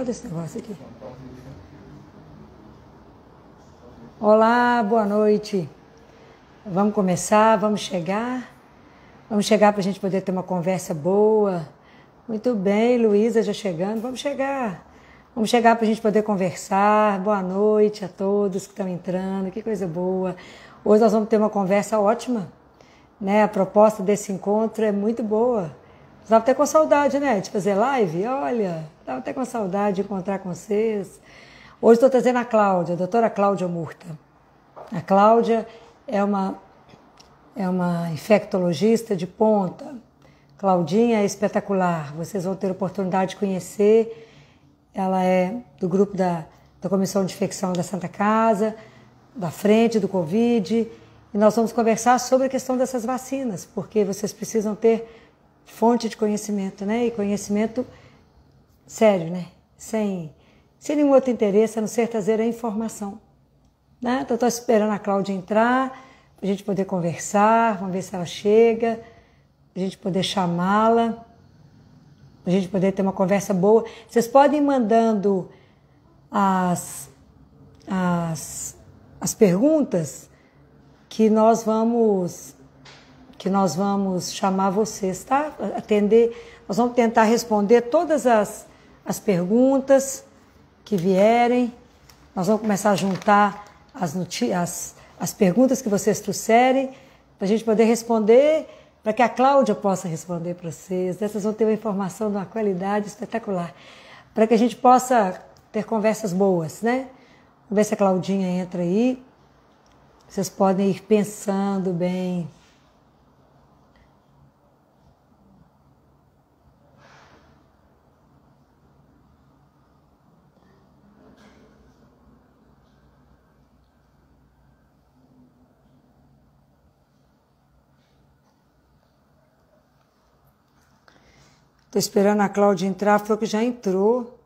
Olha esse negócio aqui. Olá, boa noite. Vamos começar, vamos chegar. Vamos chegar para a gente poder ter uma conversa boa. Muito bem, Luísa já chegando. Vamos chegar. Vamos chegar para a gente poder conversar. Boa noite a todos que estão entrando. Que coisa boa. Hoje nós vamos ter uma conversa ótima. Né? A proposta desse encontro é muito boa. Estava até com saudade, né? De fazer live. Olha, estava até com saudade de encontrar com vocês. Hoje estou trazendo a Cláudia, a doutora Cláudia Murta. A Cláudia é uma, é uma infectologista de ponta. Claudinha é espetacular. Vocês vão ter oportunidade de conhecer. Ela é do grupo da, da Comissão de Infecção da Santa Casa, da frente do Covid. E nós vamos conversar sobre a questão dessas vacinas, porque vocês precisam ter fonte de conhecimento, né? E conhecimento sério, né? Sem, sem nenhum outro interesse, a não ser trazer a informação. Né? Então, estou esperando a Cláudia entrar, para a gente poder conversar, vamos ver se ela chega, a gente poder chamá-la, a gente poder ter uma conversa boa. Vocês podem ir mandando as, as, as perguntas que nós vamos que nós vamos chamar vocês, tá? Atender, nós vamos tentar responder todas as, as perguntas que vierem. Nós vamos começar a juntar as, as, as perguntas que vocês trouxerem para a gente poder responder, para que a Cláudia possa responder para vocês. Dessas vão ter uma informação de uma qualidade espetacular, para que a gente possa ter conversas boas, né? Vamos ver se a Claudinha entra aí. Vocês podem ir pensando bem Estou esperando a Cláudia entrar, foi que já entrou.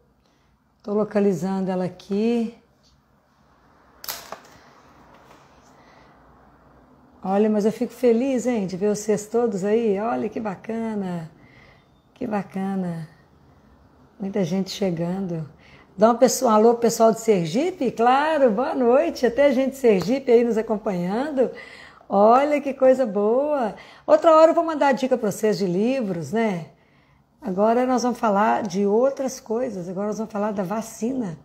Estou localizando ela aqui. Olha, mas eu fico feliz, hein, de ver vocês todos aí. Olha que bacana, que bacana. Muita gente chegando. Dá um pessoal, alô, pessoal de Sergipe? Claro, boa noite. Até gente de Sergipe aí nos acompanhando. Olha que coisa boa. Outra hora eu vou mandar dica para vocês de livros, né? Agora nós vamos falar de outras coisas. Agora nós vamos falar da vacina.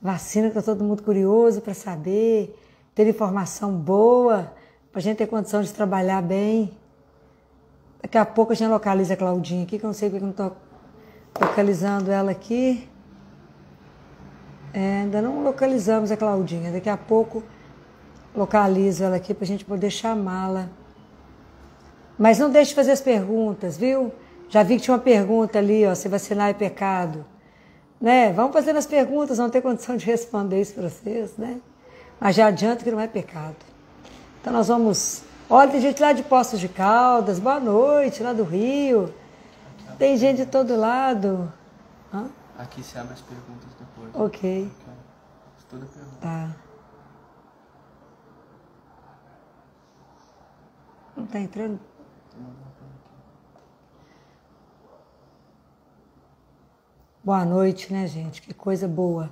Vacina que está todo mundo curioso para saber, ter informação boa, para a gente ter condição de trabalhar bem. Daqui a pouco a gente localiza a Claudinha aqui, que eu não sei porque eu não estou localizando ela aqui. É, ainda não localizamos a Claudinha. Daqui a pouco localizo ela aqui para a gente poder chamá-la. Mas não deixe de fazer as perguntas, viu? Já vi que tinha uma pergunta ali, ó, se vacinar é pecado. Né? Vamos fazendo as perguntas, vamos ter condição de responder isso para vocês, né? Mas já adianto que não é pecado. Então nós vamos. Olha, tem gente lá de Poços de Caldas, boa noite, lá do Rio. Tem gente de todo lado. Hã? Aqui se abre as perguntas depois. Ok. Toda pergunta. Tá. Não está entrando? Boa noite, né, gente? Que coisa boa.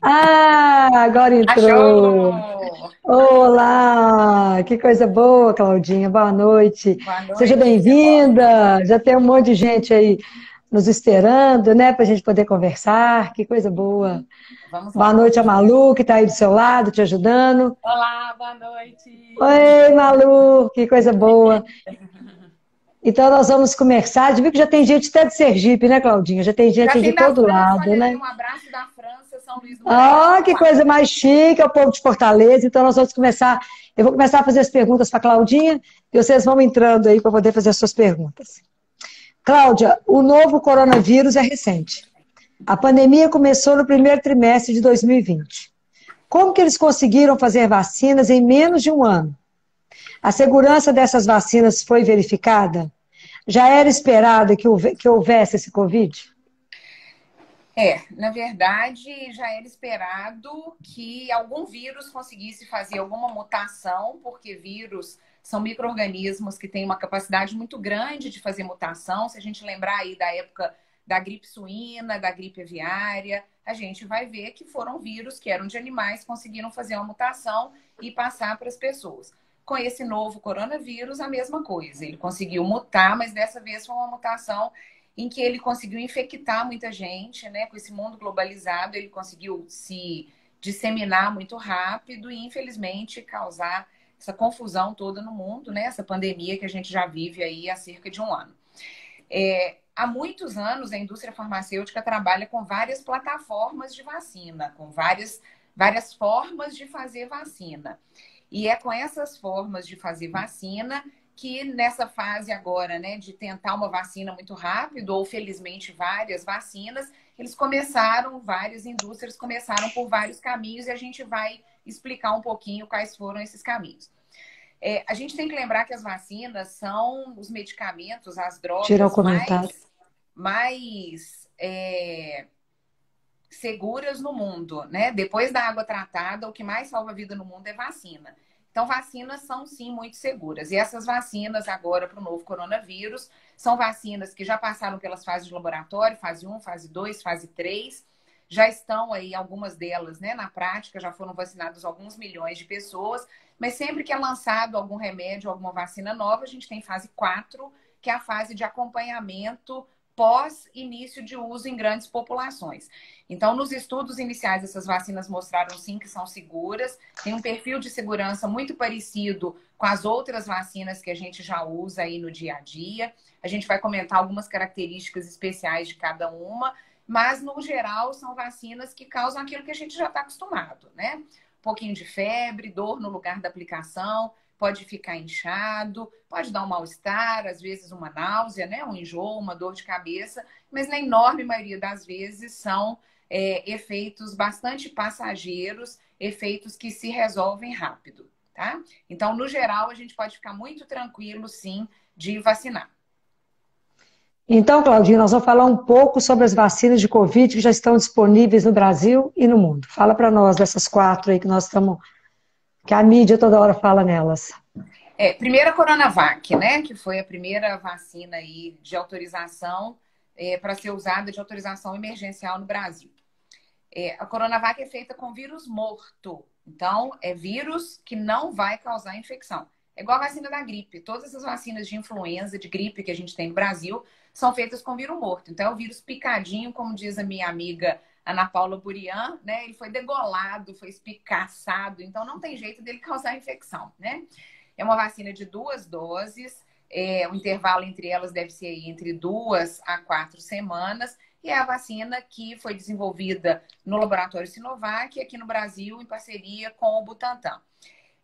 Ah, agora entrou. Olá, que coisa boa, Claudinha. Boa noite. Boa noite Seja bem-vinda. Já tem um monte de gente aí nos esperando, né, para a gente poder conversar. Que coisa boa. Vamos boa noite a Malu, que está aí do seu lado, te ajudando. Olá, boa noite. Oi, Malu, que coisa boa. Então nós vamos começar. De ver que já tem gente até de Sergipe, né, Claudinha? Já tem gente já de todo França, lado, né? Um abraço da França, São Luís do Ah, que coisa mais chique, é o povo de Fortaleza. Então nós vamos começar. Eu vou começar a fazer as perguntas para Claudinha e vocês vão entrando aí para poder fazer as suas perguntas. Cláudia, o novo coronavírus é recente. A pandemia começou no primeiro trimestre de 2020. Como que eles conseguiram fazer vacinas em menos de um ano? A segurança dessas vacinas foi verificada? Já era esperado que houvesse esse Covid? É, na verdade, já era esperado que algum vírus conseguisse fazer alguma mutação, porque vírus são micro-organismos que têm uma capacidade muito grande de fazer mutação. Se a gente lembrar aí da época da gripe suína, da gripe aviária, a gente vai ver que foram vírus que eram de animais, conseguiram fazer uma mutação e passar para as pessoas. Com esse novo coronavírus, a mesma coisa. Ele conseguiu mutar, mas dessa vez foi uma mutação em que ele conseguiu infectar muita gente, né? Com esse mundo globalizado, ele conseguiu se disseminar muito rápido e, infelizmente, causar essa confusão toda no mundo, né? Essa pandemia que a gente já vive aí há cerca de um ano. É, há muitos anos, a indústria farmacêutica trabalha com várias plataformas de vacina, com várias, várias formas de fazer vacina. E é com essas formas de fazer vacina que nessa fase agora, né, de tentar uma vacina muito rápido, ou felizmente várias vacinas, eles começaram, várias indústrias começaram por vários caminhos e a gente vai explicar um pouquinho quais foram esses caminhos. É, a gente tem que lembrar que as vacinas são os medicamentos, as drogas mais, mais é, seguras no mundo, né? Depois da água tratada, o que mais salva a vida no mundo é vacina. Então, vacinas são sim muito seguras. E essas vacinas, agora para o novo coronavírus, são vacinas que já passaram pelas fases de laboratório, fase 1, fase 2, fase 3. Já estão aí, algumas delas, né, na prática, já foram vacinados alguns milhões de pessoas. Mas sempre que é lançado algum remédio, alguma vacina nova, a gente tem fase 4, que é a fase de acompanhamento pós início de uso em grandes populações. Então, nos estudos iniciais, essas vacinas mostraram sim que são seguras, tem um perfil de segurança muito parecido com as outras vacinas que a gente já usa aí no dia a dia. A gente vai comentar algumas características especiais de cada uma, mas no geral são vacinas que causam aquilo que a gente já está acostumado, né? Um pouquinho de febre, dor no lugar da aplicação, pode ficar inchado, pode dar um mal-estar, às vezes uma náusea, né? um enjoo, uma dor de cabeça, mas na enorme maioria das vezes são é, efeitos bastante passageiros, efeitos que se resolvem rápido. Tá? Então, no geral, a gente pode ficar muito tranquilo, sim, de vacinar. Então, Claudinha, nós vamos falar um pouco sobre as vacinas de Covid que já estão disponíveis no Brasil e no mundo. Fala para nós dessas quatro aí que nós estamos que a mídia toda hora fala nelas. É, primeira Coronavac, né? Que foi a primeira vacina aí de autorização é, para ser usada de autorização emergencial no Brasil. É, a Coronavac é feita com vírus morto. Então, é vírus que não vai causar infecção. É igual a vacina da gripe. Todas as vacinas de influenza, de gripe que a gente tem no Brasil, são feitas com vírus morto. Então, é o vírus picadinho, como diz a minha amiga Ana Paula Burian, né? Ele foi degolado, foi espicaçado, então não tem jeito dele causar infecção, né? É uma vacina de duas doses, é, o intervalo entre elas deve ser entre duas a quatro semanas, e é a vacina que foi desenvolvida no laboratório Sinovac, aqui no Brasil, em parceria com o Butantan.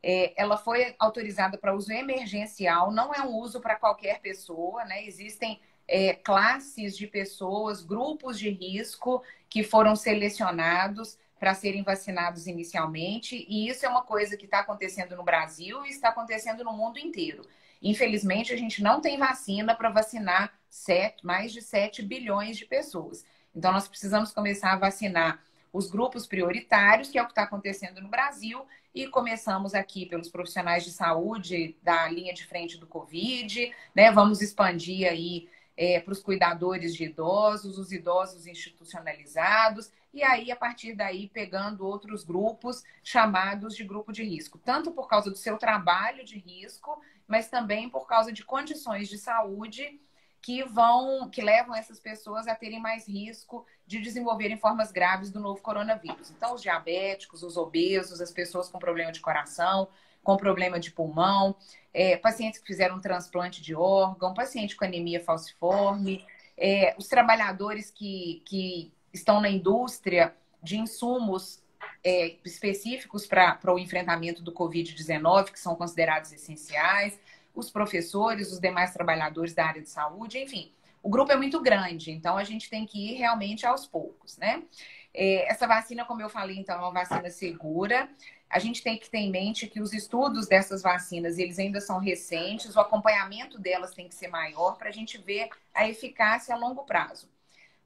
É, ela foi autorizada para uso emergencial, não é um uso para qualquer pessoa, né? Existem é, classes de pessoas, grupos de risco que foram selecionados para serem vacinados inicialmente, e isso é uma coisa que está acontecendo no Brasil e está acontecendo no mundo inteiro. Infelizmente, a gente não tem vacina para vacinar sete, mais de 7 bilhões de pessoas. Então, nós precisamos começar a vacinar os grupos prioritários, que é o que está acontecendo no Brasil, e começamos aqui pelos profissionais de saúde da linha de frente do Covid, né? Vamos expandir aí é, para os cuidadores de idosos, os idosos institucionalizados, e aí, a partir daí, pegando outros grupos chamados de grupo de risco, tanto por causa do seu trabalho de risco, mas também por causa de condições de saúde que vão, que levam essas pessoas a terem mais risco de desenvolverem formas graves do novo coronavírus. Então, os diabéticos, os obesos, as pessoas com problema de coração, com problema de pulmão, é, pacientes que fizeram um transplante de órgão, paciente com anemia falciforme, é, os trabalhadores que, que estão na indústria de insumos é, específicos para o enfrentamento do Covid-19, que são considerados essenciais, os professores, os demais trabalhadores da área de saúde, enfim. O grupo é muito grande, então a gente tem que ir realmente aos poucos, né? É, essa vacina, como eu falei, então, é uma vacina segura. A gente tem que ter em mente que os estudos dessas vacinas, eles ainda são recentes, o acompanhamento delas tem que ser maior para a gente ver a eficácia a longo prazo.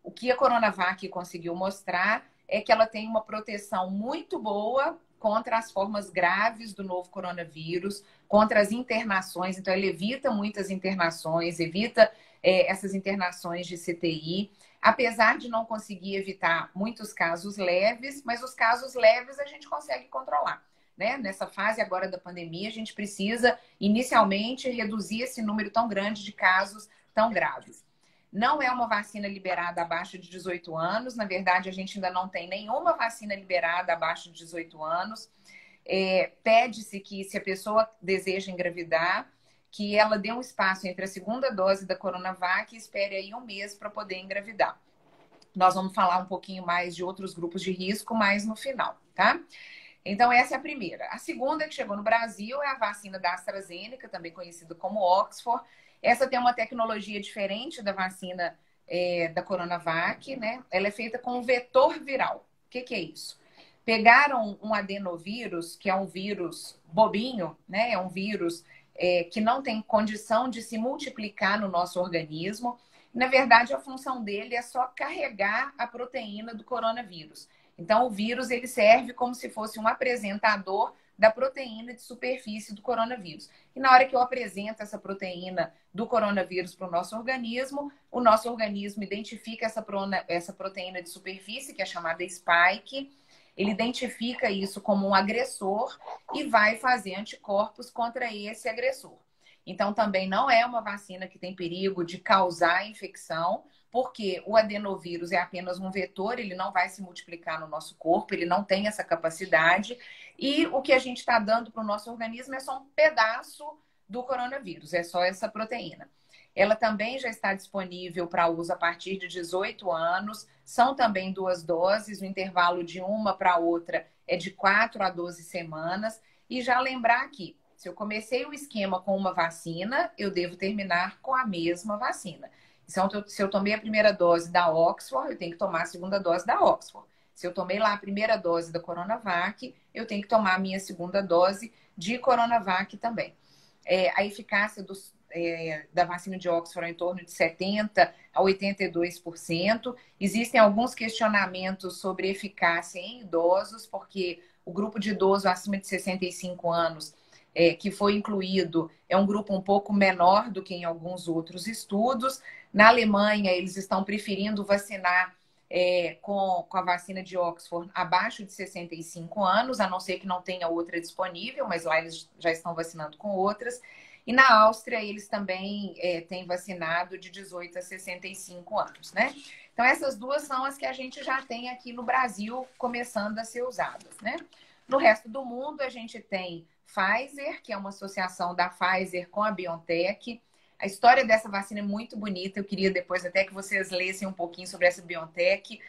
o que a Coronavac conseguiu mostrar é que ela tem uma proteção muito boa contra as formas graves do novo coronavírus, contra as internações. Então, ele evita muitas internações, evita é, essas internações de CTI, apesar de não conseguir evitar muitos casos leves, mas os casos leves a gente consegue controlar. Né? Nessa fase agora da pandemia, a gente precisa inicialmente reduzir esse número tão grande de casos tão graves. Não é uma vacina liberada abaixo de 18 anos. Na verdade, a gente ainda não tem nenhuma vacina liberada abaixo de 18 anos. É, Pede-se que, se a pessoa deseja engravidar, que ela dê um espaço entre a segunda dose da Coronavac e espere aí um mês para poder engravidar. Nós vamos falar um pouquinho mais de outros grupos de risco mais no final, tá? Então, essa é a primeira. A segunda que chegou no Brasil é a vacina da AstraZeneca, também conhecida como Oxford. Essa tem uma tecnologia diferente da vacina é, da Coronavac, né? Ela é feita com um vetor viral. O que, que é isso? Pegaram um adenovírus, que é um vírus bobinho, né? É um vírus é, que não tem condição de se multiplicar no nosso organismo. Na verdade, a função dele é só carregar a proteína do coronavírus. Então, o vírus ele serve como se fosse um apresentador da proteína de superfície do coronavírus. E na hora que eu apresento essa proteína do coronavírus para o nosso organismo, o nosso organismo identifica essa, essa proteína de superfície, que é chamada spike, ele identifica isso como um agressor e vai fazer anticorpos contra esse agressor. Então, também não é uma vacina que tem perigo de causar infecção, porque o adenovírus é apenas um vetor, ele não vai se multiplicar no nosso corpo, ele não tem essa capacidade. E o que a gente está dando para o nosso organismo é só um pedaço do coronavírus, é só essa proteína. Ela também já está disponível para uso a partir de 18 anos. São também duas doses, o intervalo de uma para outra é de 4 a 12 semanas. E já lembrar aqui, se eu comecei o esquema com uma vacina, eu devo terminar com a mesma vacina. Então, se eu tomei a primeira dose da Oxford, eu tenho que tomar a segunda dose da Oxford. Se eu tomei lá a primeira dose da Coronavac, eu tenho que tomar a minha segunda dose de Coronavac também. É, a eficácia dos, é, da vacina de Oxford em torno de 70% a 82%. Existem alguns questionamentos sobre eficácia em idosos, porque o grupo de idosos acima de 65 anos é, que foi incluído é um grupo um pouco menor do que em alguns outros estudos. Na Alemanha, eles estão preferindo vacinar é, com, com a vacina de Oxford abaixo de 65 anos, a não ser que não tenha outra disponível, mas lá eles já estão vacinando com outras. E na Áustria, eles também é, têm vacinado de 18 a 65 anos, né? Então, essas duas são as que a gente já tem aqui no Brasil começando a ser usadas, né? No resto do mundo, a gente tem Pfizer, que é uma associação da Pfizer com a BioNTech. A história dessa vacina é muito bonita. Eu queria depois até que vocês lessem um pouquinho sobre essa BioNTech,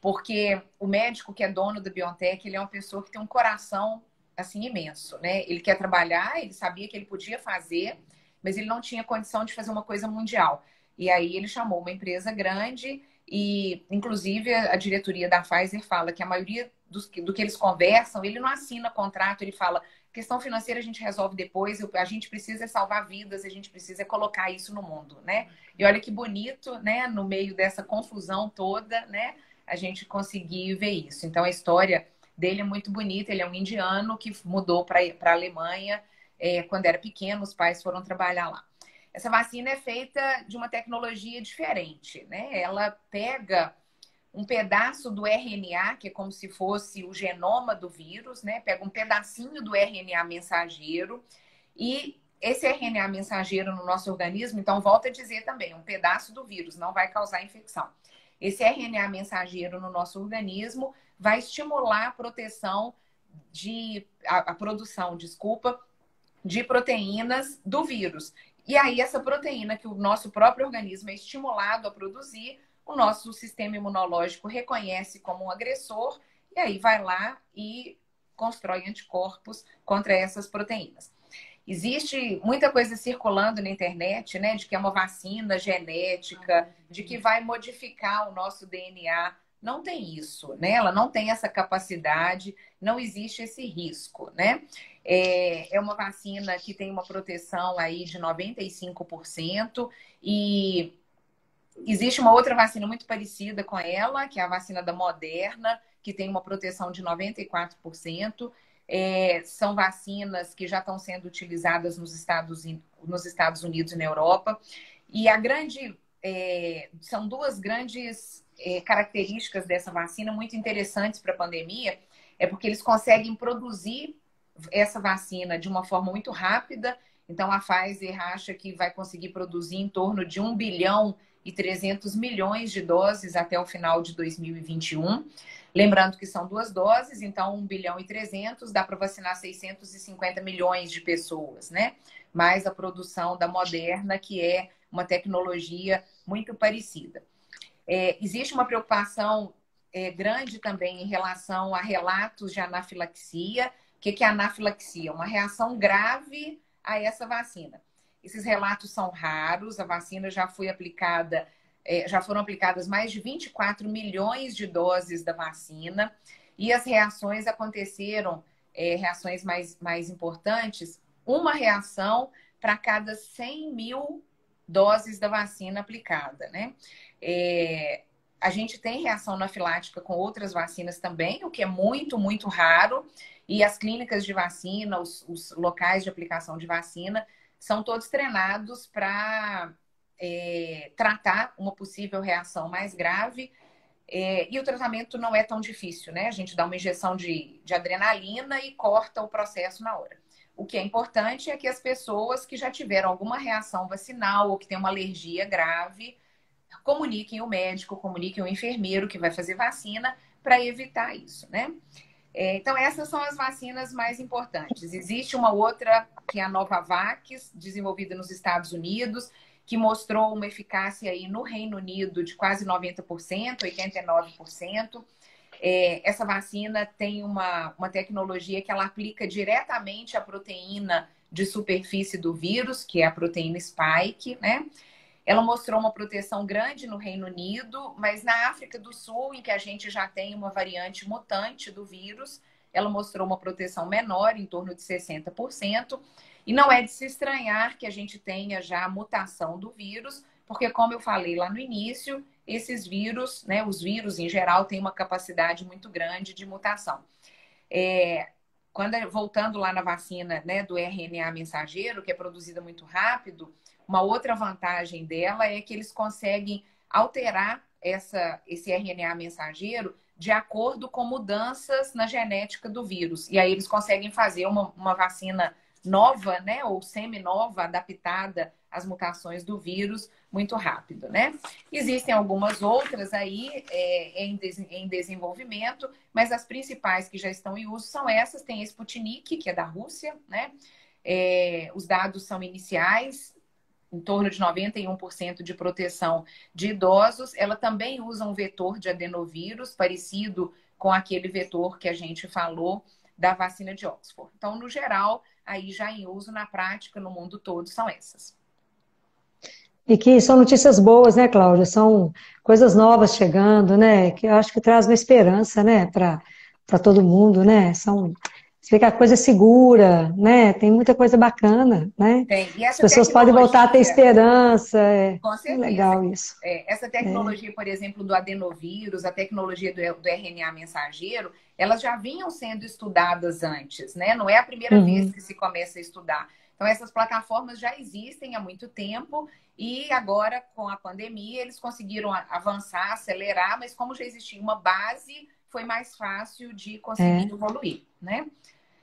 porque o médico que é dono da BioNTech, ele é uma pessoa que tem um coração assim imenso, né? Ele quer trabalhar, ele sabia que ele podia fazer, mas ele não tinha condição de fazer uma coisa mundial. E aí ele chamou uma empresa grande e, inclusive, a diretoria da Pfizer fala que a maioria dos, do que eles conversam, ele não assina contrato, ele fala: questão financeira a gente resolve depois, a gente precisa salvar vidas, a gente precisa colocar isso no mundo, né? E olha que bonito, né? No meio dessa confusão toda, né? A gente conseguir ver isso. Então a história dele é muito bonita. Ele é um indiano que mudou para a Alemanha é, quando era pequeno, os pais foram trabalhar lá. Essa vacina é feita de uma tecnologia diferente, né? Ela pega um pedaço do RNA, que é como se fosse o genoma do vírus, né? Pega um pedacinho do RNA mensageiro e esse RNA mensageiro no nosso organismo, então volta a dizer também, um pedaço do vírus não vai causar infecção. Esse RNA mensageiro no nosso organismo vai estimular a proteção de a, a produção, desculpa, de proteínas do vírus. E aí essa proteína que o nosso próprio organismo é estimulado a produzir o nosso sistema imunológico reconhece como um agressor e aí vai lá e constrói anticorpos contra essas proteínas. Existe muita coisa circulando na internet, né, de que é uma vacina genética, de que vai modificar o nosso DNA. Não tem isso, né? Ela não tem essa capacidade, não existe esse risco, né? É, é uma vacina que tem uma proteção aí de 95% e existe uma outra vacina muito parecida com ela, que é a vacina da Moderna, que tem uma proteção de 94%. É, são vacinas que já estão sendo utilizadas nos Estados, nos Estados Unidos e na Europa. E a grande. É, são duas grandes é, características dessa vacina muito interessantes para a pandemia, é porque eles conseguem produzir essa vacina de uma forma muito rápida. Então, a Pfizer acha que vai conseguir produzir em torno de 1 bilhão e 300 milhões de doses até o final de 2021. Lembrando que são duas doses, então 1 bilhão e 300 dá para vacinar 650 milhões de pessoas, né? Mais a produção da Moderna, que é uma tecnologia muito parecida. É, existe uma preocupação é, grande também em relação a relatos de anafilaxia. O que, que é anafilaxia? Uma reação grave a essa vacina. Esses relatos são raros, a vacina já foi aplicada é, já foram aplicadas mais de 24 milhões de doses da vacina e as reações aconteceram, é, reações mais, mais importantes, uma reação para cada 100 mil doses da vacina aplicada, né? É, a gente tem reação anafilática com outras vacinas também, o que é muito, muito raro. E as clínicas de vacina, os, os locais de aplicação de vacina, são todos treinados para é, tratar uma possível reação mais grave. É, e o tratamento não é tão difícil, né? A gente dá uma injeção de, de adrenalina e corta o processo na hora. O que é importante é que as pessoas que já tiveram alguma reação vacinal ou que têm uma alergia grave comuniquem o médico, comuniquem o enfermeiro que vai fazer vacina para evitar isso, né? É, então, essas são as vacinas mais importantes. Existe uma outra, que é a Novavax, desenvolvida nos Estados Unidos, que mostrou uma eficácia aí no Reino Unido de quase 90%, 89%. É, essa vacina tem uma, uma tecnologia que ela aplica diretamente a proteína de superfície do vírus, que é a proteína spike, né? Ela mostrou uma proteção grande no Reino Unido, mas na África do Sul, em que a gente já tem uma variante mutante do vírus, ela mostrou uma proteção menor, em torno de 60%. E não é de se estranhar que a gente tenha já a mutação do vírus, porque, como eu falei lá no início, esses vírus, né, os vírus em geral, têm uma capacidade muito grande de mutação. É, quando voltando lá na vacina né, do RNA mensageiro, que é produzida muito rápido, uma outra vantagem dela é que eles conseguem alterar essa, esse RNA mensageiro de acordo com mudanças na genética do vírus. E aí eles conseguem fazer uma, uma vacina nova, né, ou semi-nova, adaptada às mutações do vírus muito rápido, né? Existem algumas outras aí é, em, des em desenvolvimento, mas as principais que já estão em uso são essas. Tem a Sputnik, que é da Rússia, né? É, os dados são iniciais, em torno de 91% de proteção de idosos. Ela também usa um vetor de adenovírus, parecido com aquele vetor que a gente falou da vacina de Oxford. Então, no geral, aí já em uso na prática no mundo todo são essas. E que são notícias boas, né, Cláudia? São coisas novas chegando, né? Que eu acho que traz uma esperança, né, para todo mundo, né? São você vê que a coisa é segura, né? Tem muita coisa bacana, né? Tem. E As pessoas podem voltar a ter esperança. É, Com certeza. É legal isso. É, essa tecnologia, é. por exemplo, do adenovírus, a tecnologia do, do, RNA mensageiro, elas já vinham sendo estudadas antes, né? Não é a primeira uhum. vez que se começa a estudar. Então, essas plataformas já existem há muito tempo e agora, com a pandemia, eles conseguiram avançar, acelerar, mas como já existia uma base, foi mais fácil de conseguir é. evoluir, né?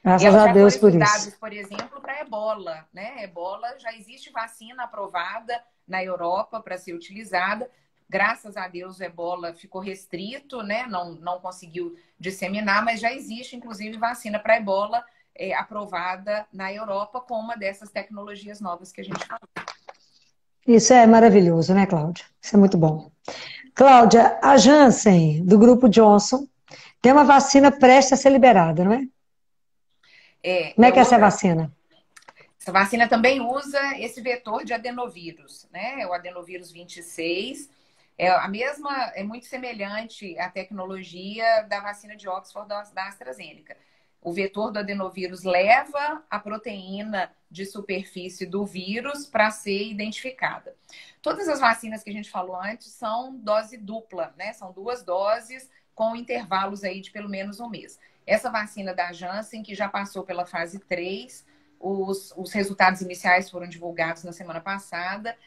Graças a Deus por isso. por exemplo, para ebola, né? Ebola já existe vacina aprovada na Europa para ser utilizada. Graças a Deus o ebola ficou restrito, né? Não, não conseguiu disseminar, mas já existe, inclusive, vacina para ebola é, aprovada na Europa com uma dessas tecnologias novas que a gente falou. Isso é maravilhoso, né, Cláudia? Isso é muito bom. Cláudia, a Janssen, do grupo Johnson, tem uma vacina prestes a ser liberada, não é? É, Como é que é essa vacina? Essa vacina também usa esse vetor de adenovírus, né? O adenovírus 26. É a mesma, é muito semelhante à tecnologia da vacina de Oxford da AstraZeneca. O vetor do adenovírus leva a proteína de superfície do vírus para ser identificada. Todas as vacinas que a gente falou antes são dose dupla, né? São duas doses com intervalos aí de pelo menos um mês. Essa vacina da Janssen, que já passou pela fase 3, os, os resultados iniciais foram divulgados na semana passada.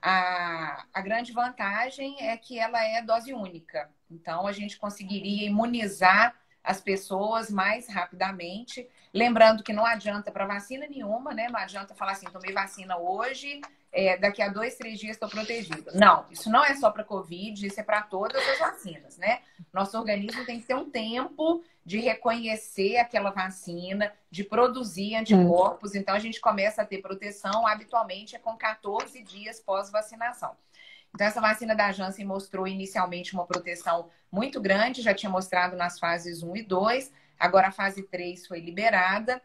A, a grande vantagem é que ela é dose única. Então, a gente conseguiria imunizar as pessoas mais rapidamente. Lembrando que não adianta para vacina nenhuma, né? Não adianta falar assim, tomei vacina hoje, é, daqui a dois, três dias estou protegido. Não, isso não é só para Covid, isso é para todas as vacinas, né? Nosso organismo tem que ter um tempo de reconhecer aquela vacina, de produzir anticorpos. Então, a gente começa a ter proteção habitualmente é com 14 dias pós-vacinação. Então, essa vacina da Janssen mostrou inicialmente uma proteção muito grande, já tinha mostrado nas fases 1 e 2, agora a fase 3 foi liberada.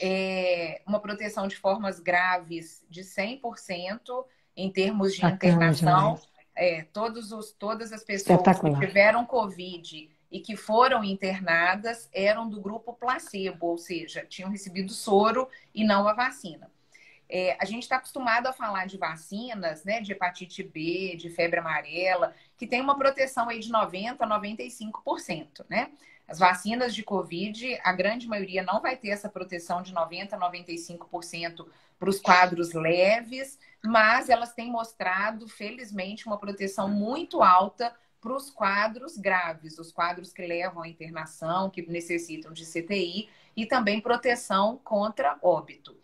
É, uma proteção de formas graves de 100% em termos de internação. É, todos os, todas as pessoas que tiveram Covid e que foram internadas eram do grupo placebo, ou seja, tinham recebido soro e não a vacina. É, a gente está acostumado a falar de vacinas, né, de hepatite B, de febre amarela, que tem uma proteção aí de 90% a 95%, né? As vacinas de Covid, a grande maioria não vai ter essa proteção de 90% a 95% para os quadros leves, mas elas têm mostrado, felizmente, uma proteção muito alta para os quadros graves, os quadros que levam à internação, que necessitam de CTI, e também proteção contra óbito.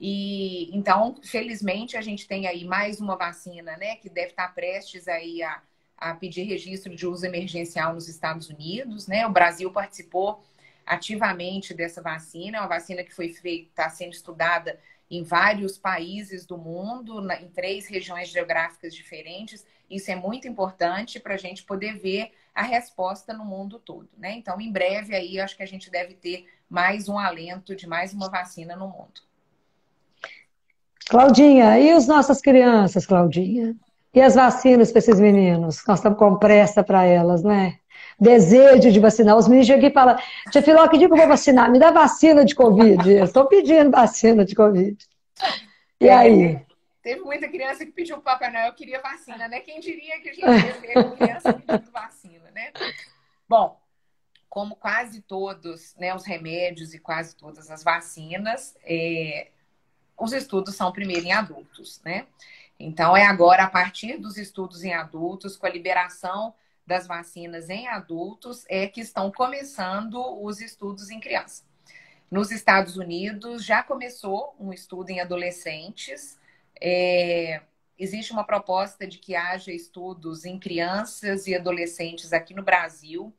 E então, felizmente, a gente tem aí mais uma vacina, né, que deve estar prestes aí a, a pedir registro de uso emergencial nos Estados Unidos, né? O Brasil participou ativamente dessa vacina, é uma vacina que foi feita, está sendo estudada em vários países do mundo, na, em três regiões geográficas diferentes. Isso é muito importante para a gente poder ver a resposta no mundo todo, né? Então, em breve aí, acho que a gente deve ter mais um alento de mais uma vacina no mundo. Claudinha, e as nossas crianças, Claudinha? E as vacinas para esses meninos? Nós estamos com pressa para elas, né? Desejo de vacinar. Os meninos chegam aqui e falam, tia Filó, que dia que eu vou vacinar? Me dá vacina de Covid. Eu estou pedindo vacina de Covid. E aí? Teve muita criança que pediu para o Papai Noel, queria vacina, né? Quem diria que a gente teve criança pedindo vacina, né? Bom, como quase todos né, os remédios e quase todas as vacinas, é, os estudos são primeiro em adultos, né? Então, é agora, a partir dos estudos em adultos, com a liberação das vacinas em adultos, é que estão começando os estudos em criança. Nos Estados Unidos, já começou um estudo em adolescentes. É, existe uma proposta de que haja estudos em crianças e adolescentes aqui no Brasil.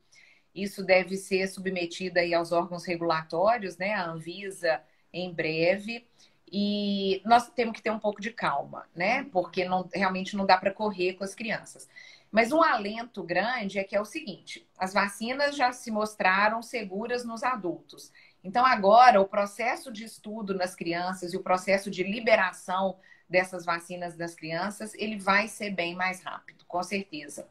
Isso deve ser submetido aí aos órgãos regulatórios, né? A Anvisa em breve. E nós temos que ter um pouco de calma, né? Porque não, realmente não dá para correr com as crianças. Mas um alento grande é que é o seguinte: as vacinas já se mostraram seguras nos adultos. Então, agora, o processo de estudo nas crianças e o processo de liberação dessas vacinas das crianças, ele vai ser bem mais rápido, com certeza.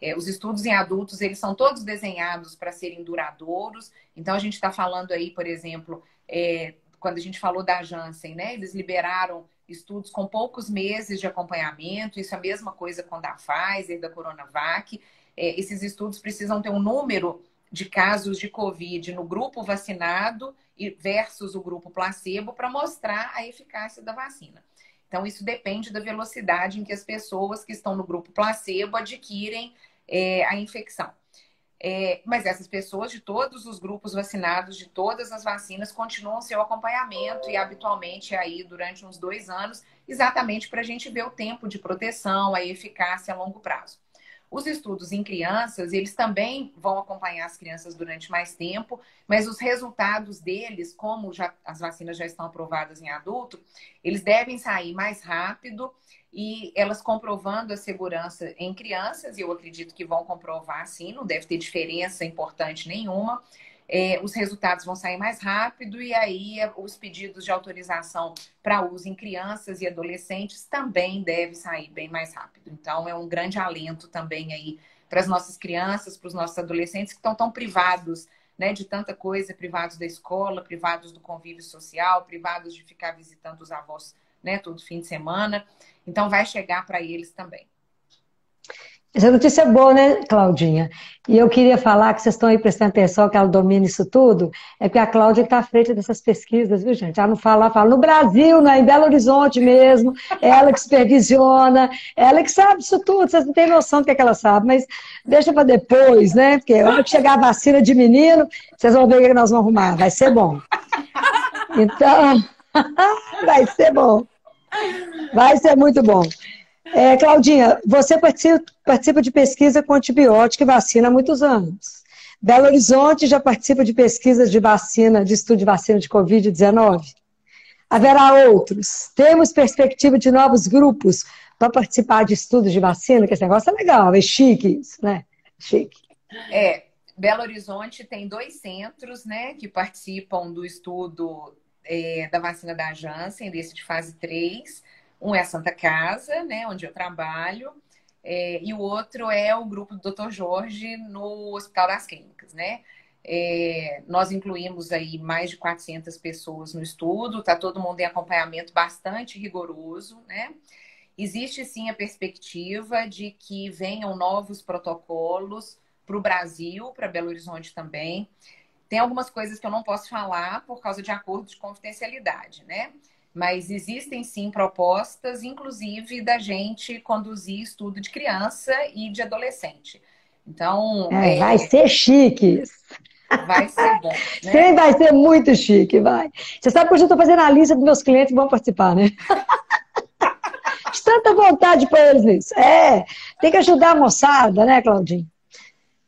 É, os estudos em adultos, eles são todos desenhados para serem duradouros. Então, a gente está falando aí, por exemplo, é, quando a gente falou da Janssen, né? Eles liberaram estudos com poucos meses de acompanhamento, isso é a mesma coisa com da Pfizer, da Coronavac. É, esses estudos precisam ter um número de casos de Covid no grupo vacinado versus o grupo placebo para mostrar a eficácia da vacina. Então, isso depende da velocidade em que as pessoas que estão no grupo placebo adquirem é, a infecção. É, mas essas pessoas de todos os grupos vacinados, de todas as vacinas, continuam seu acompanhamento e habitualmente aí durante uns dois anos, exatamente para a gente ver o tempo de proteção, a eficácia a longo prazo. Os estudos em crianças, eles também vão acompanhar as crianças durante mais tempo, mas os resultados deles, como já, as vacinas já estão aprovadas em adulto, eles devem sair mais rápido e elas comprovando a segurança em crianças, e eu acredito que vão comprovar sim, não deve ter diferença importante nenhuma. É, os resultados vão sair mais rápido e aí é, os pedidos de autorização para uso em crianças e adolescentes também devem sair bem mais rápido. Então, é um grande alento também aí para as nossas crianças, para os nossos adolescentes que estão tão privados né, de tanta coisa, privados da escola, privados do convívio social, privados de ficar visitando os avós, né, todo fim de semana. Então vai chegar para eles também. Essa notícia é boa, né, Claudinha? E eu queria falar que vocês estão aí prestando atenção que ela domina isso tudo, é que a Cláudia está à frente dessas pesquisas, viu, gente? Ela não fala, ela fala no Brasil, né, em Belo Horizonte mesmo, é ela que supervisiona, é ela que sabe isso tudo, vocês não têm noção do que, é que ela sabe, mas deixa para depois, né? Porque a hora que chegar a vacina de menino, vocês vão ver o que nós vamos arrumar, vai ser bom. Então, vai ser bom. Vai ser muito bom. É, Claudinha, você participa, participa de pesquisa com antibiótico e vacina há muitos anos. Belo Horizonte já participa de pesquisas de vacina, de estudo de vacina de Covid-19. Haverá outros. Temos perspectiva de novos grupos para participar de estudos de vacina, que esse negócio é legal, é chique isso, né? Chique. É, Belo Horizonte tem dois centros, né, que participam do estudo é, da vacina da Janssen, desse de fase 3. Um é a Santa Casa, né, onde eu trabalho, é, e o outro é o grupo do Dr. Jorge no Hospital das Clínicas, né? É, nós incluímos aí mais de 400 pessoas no estudo, está todo mundo em acompanhamento bastante rigoroso, né? Existe sim a perspectiva de que venham novos protocolos para o Brasil, para Belo Horizonte também. Tem algumas coisas que eu não posso falar por causa de acordo de confidencialidade, né? Mas existem sim propostas, inclusive da gente conduzir estudo de criança e de adolescente. Então. É, é... Vai ser chique. Vai ser bom. Né? Sim, vai ser muito chique, vai. Você sabe que eu já estou fazendo a lista dos meus clientes que vão participar, né? De tanta vontade para eles nisso. É, tem que ajudar a moçada, né, Claudinho?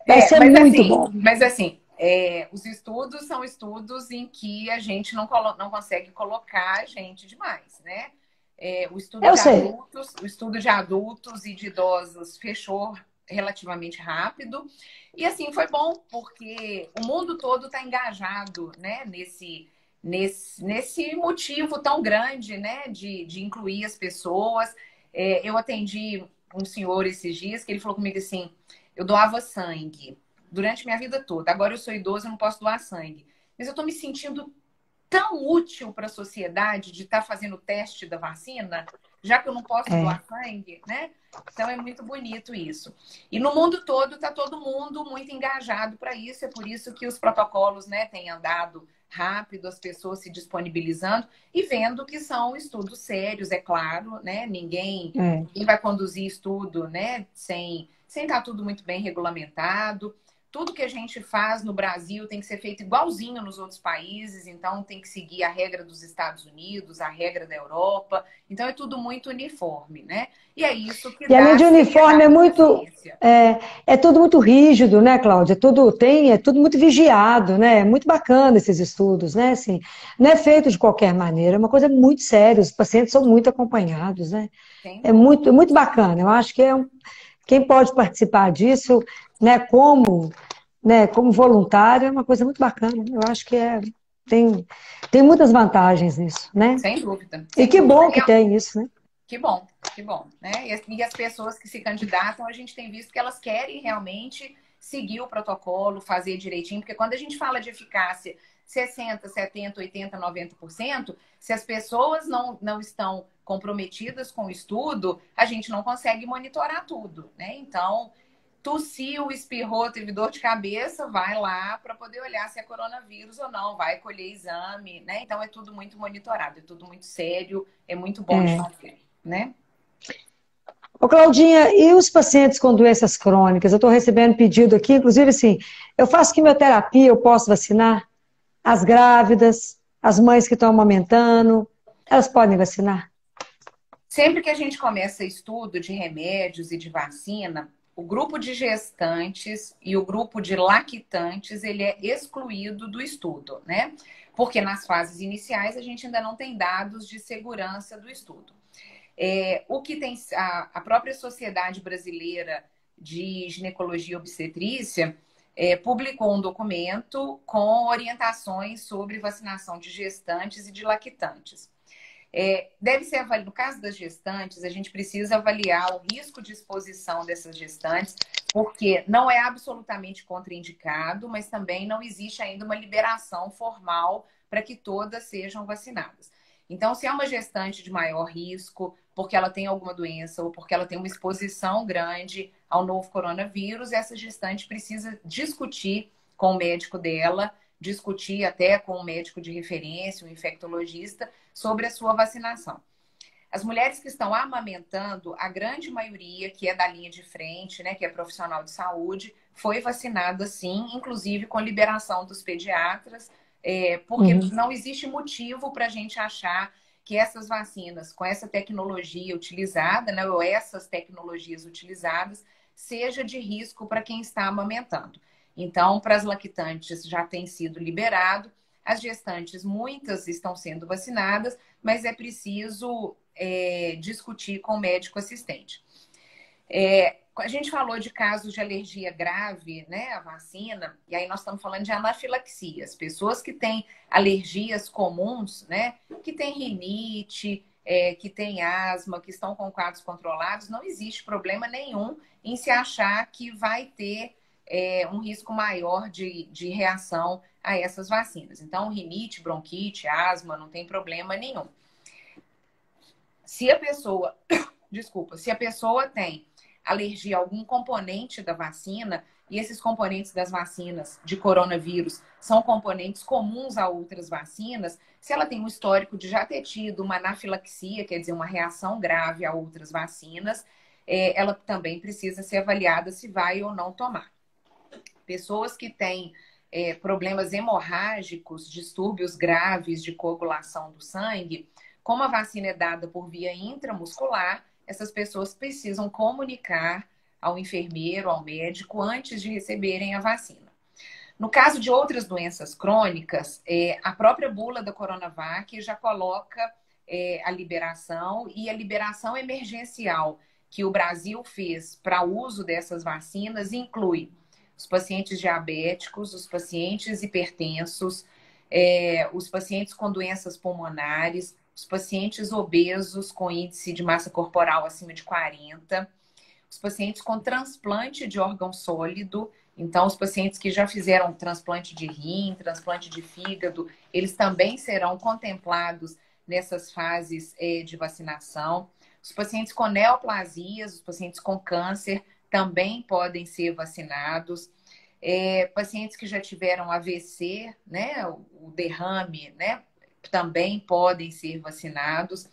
Vai é, ser muito assim, bom. Mas assim, é, os estudos são estudos em que a gente não, não consegue colocar gente demais, né? É, o, estudo de adultos, o estudo de adultos e de idosos fechou relativamente rápido. E assim, foi bom, porque o mundo todo está engajado né, nesse, nesse, nesse motivo tão grande né, de, de incluir as pessoas. É, eu atendi um senhor esses dias que ele falou comigo assim: eu doava sangue durante minha vida toda. Agora eu sou idoso, eu não posso doar sangue. Mas eu estou me sentindo tão útil para a sociedade de estar tá fazendo o teste da vacina, já que eu não posso é. doar sangue, né? Então é muito bonito isso. E no mundo todo está todo mundo muito engajado para isso, é por isso que os protocolos, né, têm andado rápido, as pessoas se disponibilizando e vendo que são estudos sérios, é claro, né? Ninguém, é. ninguém vai conduzir estudo, né, sem sem estar tá tudo muito bem regulamentado tudo que a gente faz no Brasil tem que ser feito igualzinho nos outros países, então tem que seguir a regra dos Estados Unidos, a regra da Europa. Então é tudo muito uniforme, né? E é isso que. E além de uniforme, é muito. É, é tudo muito rígido, né, Cláudia? Tudo tem, é tudo muito vigiado, né? É muito bacana esses estudos, né? Assim, não é feito de qualquer maneira, é uma coisa muito séria, os pacientes são muito acompanhados, né? É muito, é muito bacana. Eu acho que é um, quem pode participar disso né, como, né, como voluntário, é uma coisa muito bacana. Eu acho que é, tem, tem muitas vantagens nisso, né? Sem dúvida. Sem e que dúvida. bom que tem isso, né? Que bom, que bom. Né? E as pessoas que se candidatam, a gente tem visto que elas querem realmente seguir o protocolo, fazer direitinho, porque quando a gente fala de eficácia 60, 70, 80, 90%, se as pessoas não, não estão comprometidas com o estudo, a gente não consegue monitorar tudo, né? Então, tossiu, espirrou, teve dor de cabeça, vai lá para poder olhar se é coronavírus ou não, vai colher exame, né? Então é tudo muito monitorado, é tudo muito sério, é muito bom é. de fazer, né? Ô, Claudinha, e os pacientes com doenças crônicas? Eu estou recebendo pedido aqui, inclusive assim, eu faço quimioterapia, eu posso vacinar? As grávidas, as mães que estão amamentando, elas podem vacinar? Sempre que a gente começa estudo de remédios e de vacina, o grupo de gestantes e o grupo de lactantes ele é excluído do estudo, né? Porque nas fases iniciais a gente ainda não tem dados de segurança do estudo. É, o que tem a, a, própria Sociedade Brasileira de Ginecologia e Obstetrícia é, publicou um documento com orientações sobre vacinação de gestantes e de lactantes. É, deve ser avaliado, no caso das gestantes, a gente precisa avaliar o risco de exposição dessas gestantes porque não é absolutamente contraindicado, mas também não existe ainda uma liberação formal para que todas sejam vacinadas. Então, se é uma gestante de maior risco, porque ela tem alguma doença ou porque ela tem uma exposição grande ao novo coronavírus, essa gestante precisa discutir com o médico dela, discutir até com o médico de referência, o infectologista, sobre a sua vacinação. As mulheres que estão amamentando, a grande maioria que é da linha de frente, né, que é profissional de saúde, foi vacinada sim, inclusive com liberação dos pediatras, é, porque uhum. não existe motivo para a gente achar que essas vacinas, com essa tecnologia utilizada, né, ou essas tecnologias utilizadas, seja de risco para quem está amamentando. Então, para as lactantes já tem sido liberado, as gestantes, muitas estão sendo vacinadas, mas é preciso é, discutir com o médico assistente. É, a gente falou de casos de alergia grave, né, a vacina, e aí nós estamos falando de anafilaxias, pessoas que têm alergias comuns, né, que têm rinite, é, que têm asma, que estão com quadros controlados, não existe problema nenhum em se achar que vai ter é, um risco maior de, de reação a essas vacinas. Então, rinite, bronquite, asma, não tem problema nenhum. Se a pessoa, desculpa, se a pessoa tem alergia a algum componente da vacina, e esses componentes das vacinas de coronavírus são componentes comuns a outras vacinas, se ela tem um histórico de já ter tido uma anafilaxia, quer dizer, uma reação grave a outras vacinas, é, ela também precisa ser avaliada se vai ou não tomar. Pessoas que têm é, problemas hemorrágicos, distúrbios graves de coagulação do sangue, como a vacina é dada por via intramuscular, essas pessoas precisam comunicar ao enfermeiro, ao médico, antes de receberem a vacina. No caso de outras doenças crônicas, é, a própria bula da Coronavac já coloca é, a liberação e a liberação emergencial que o Brasil fez para uso dessas vacinas inclui os pacientes diabéticos, os pacientes hipertensos, é, os pacientes com doenças pulmonares, os pacientes obesos com índice de massa corporal acima de 40, os pacientes com transplante de órgão sólido, então os pacientes que já fizeram transplante de rim, transplante de fígado, eles também serão contemplados nessas fases é, de vacinação. Os pacientes com neoplasias, os pacientes com câncer também podem ser vacinados. É, pacientes que já tiveram AVC, né, o derrame, né, também podem ser vacinados.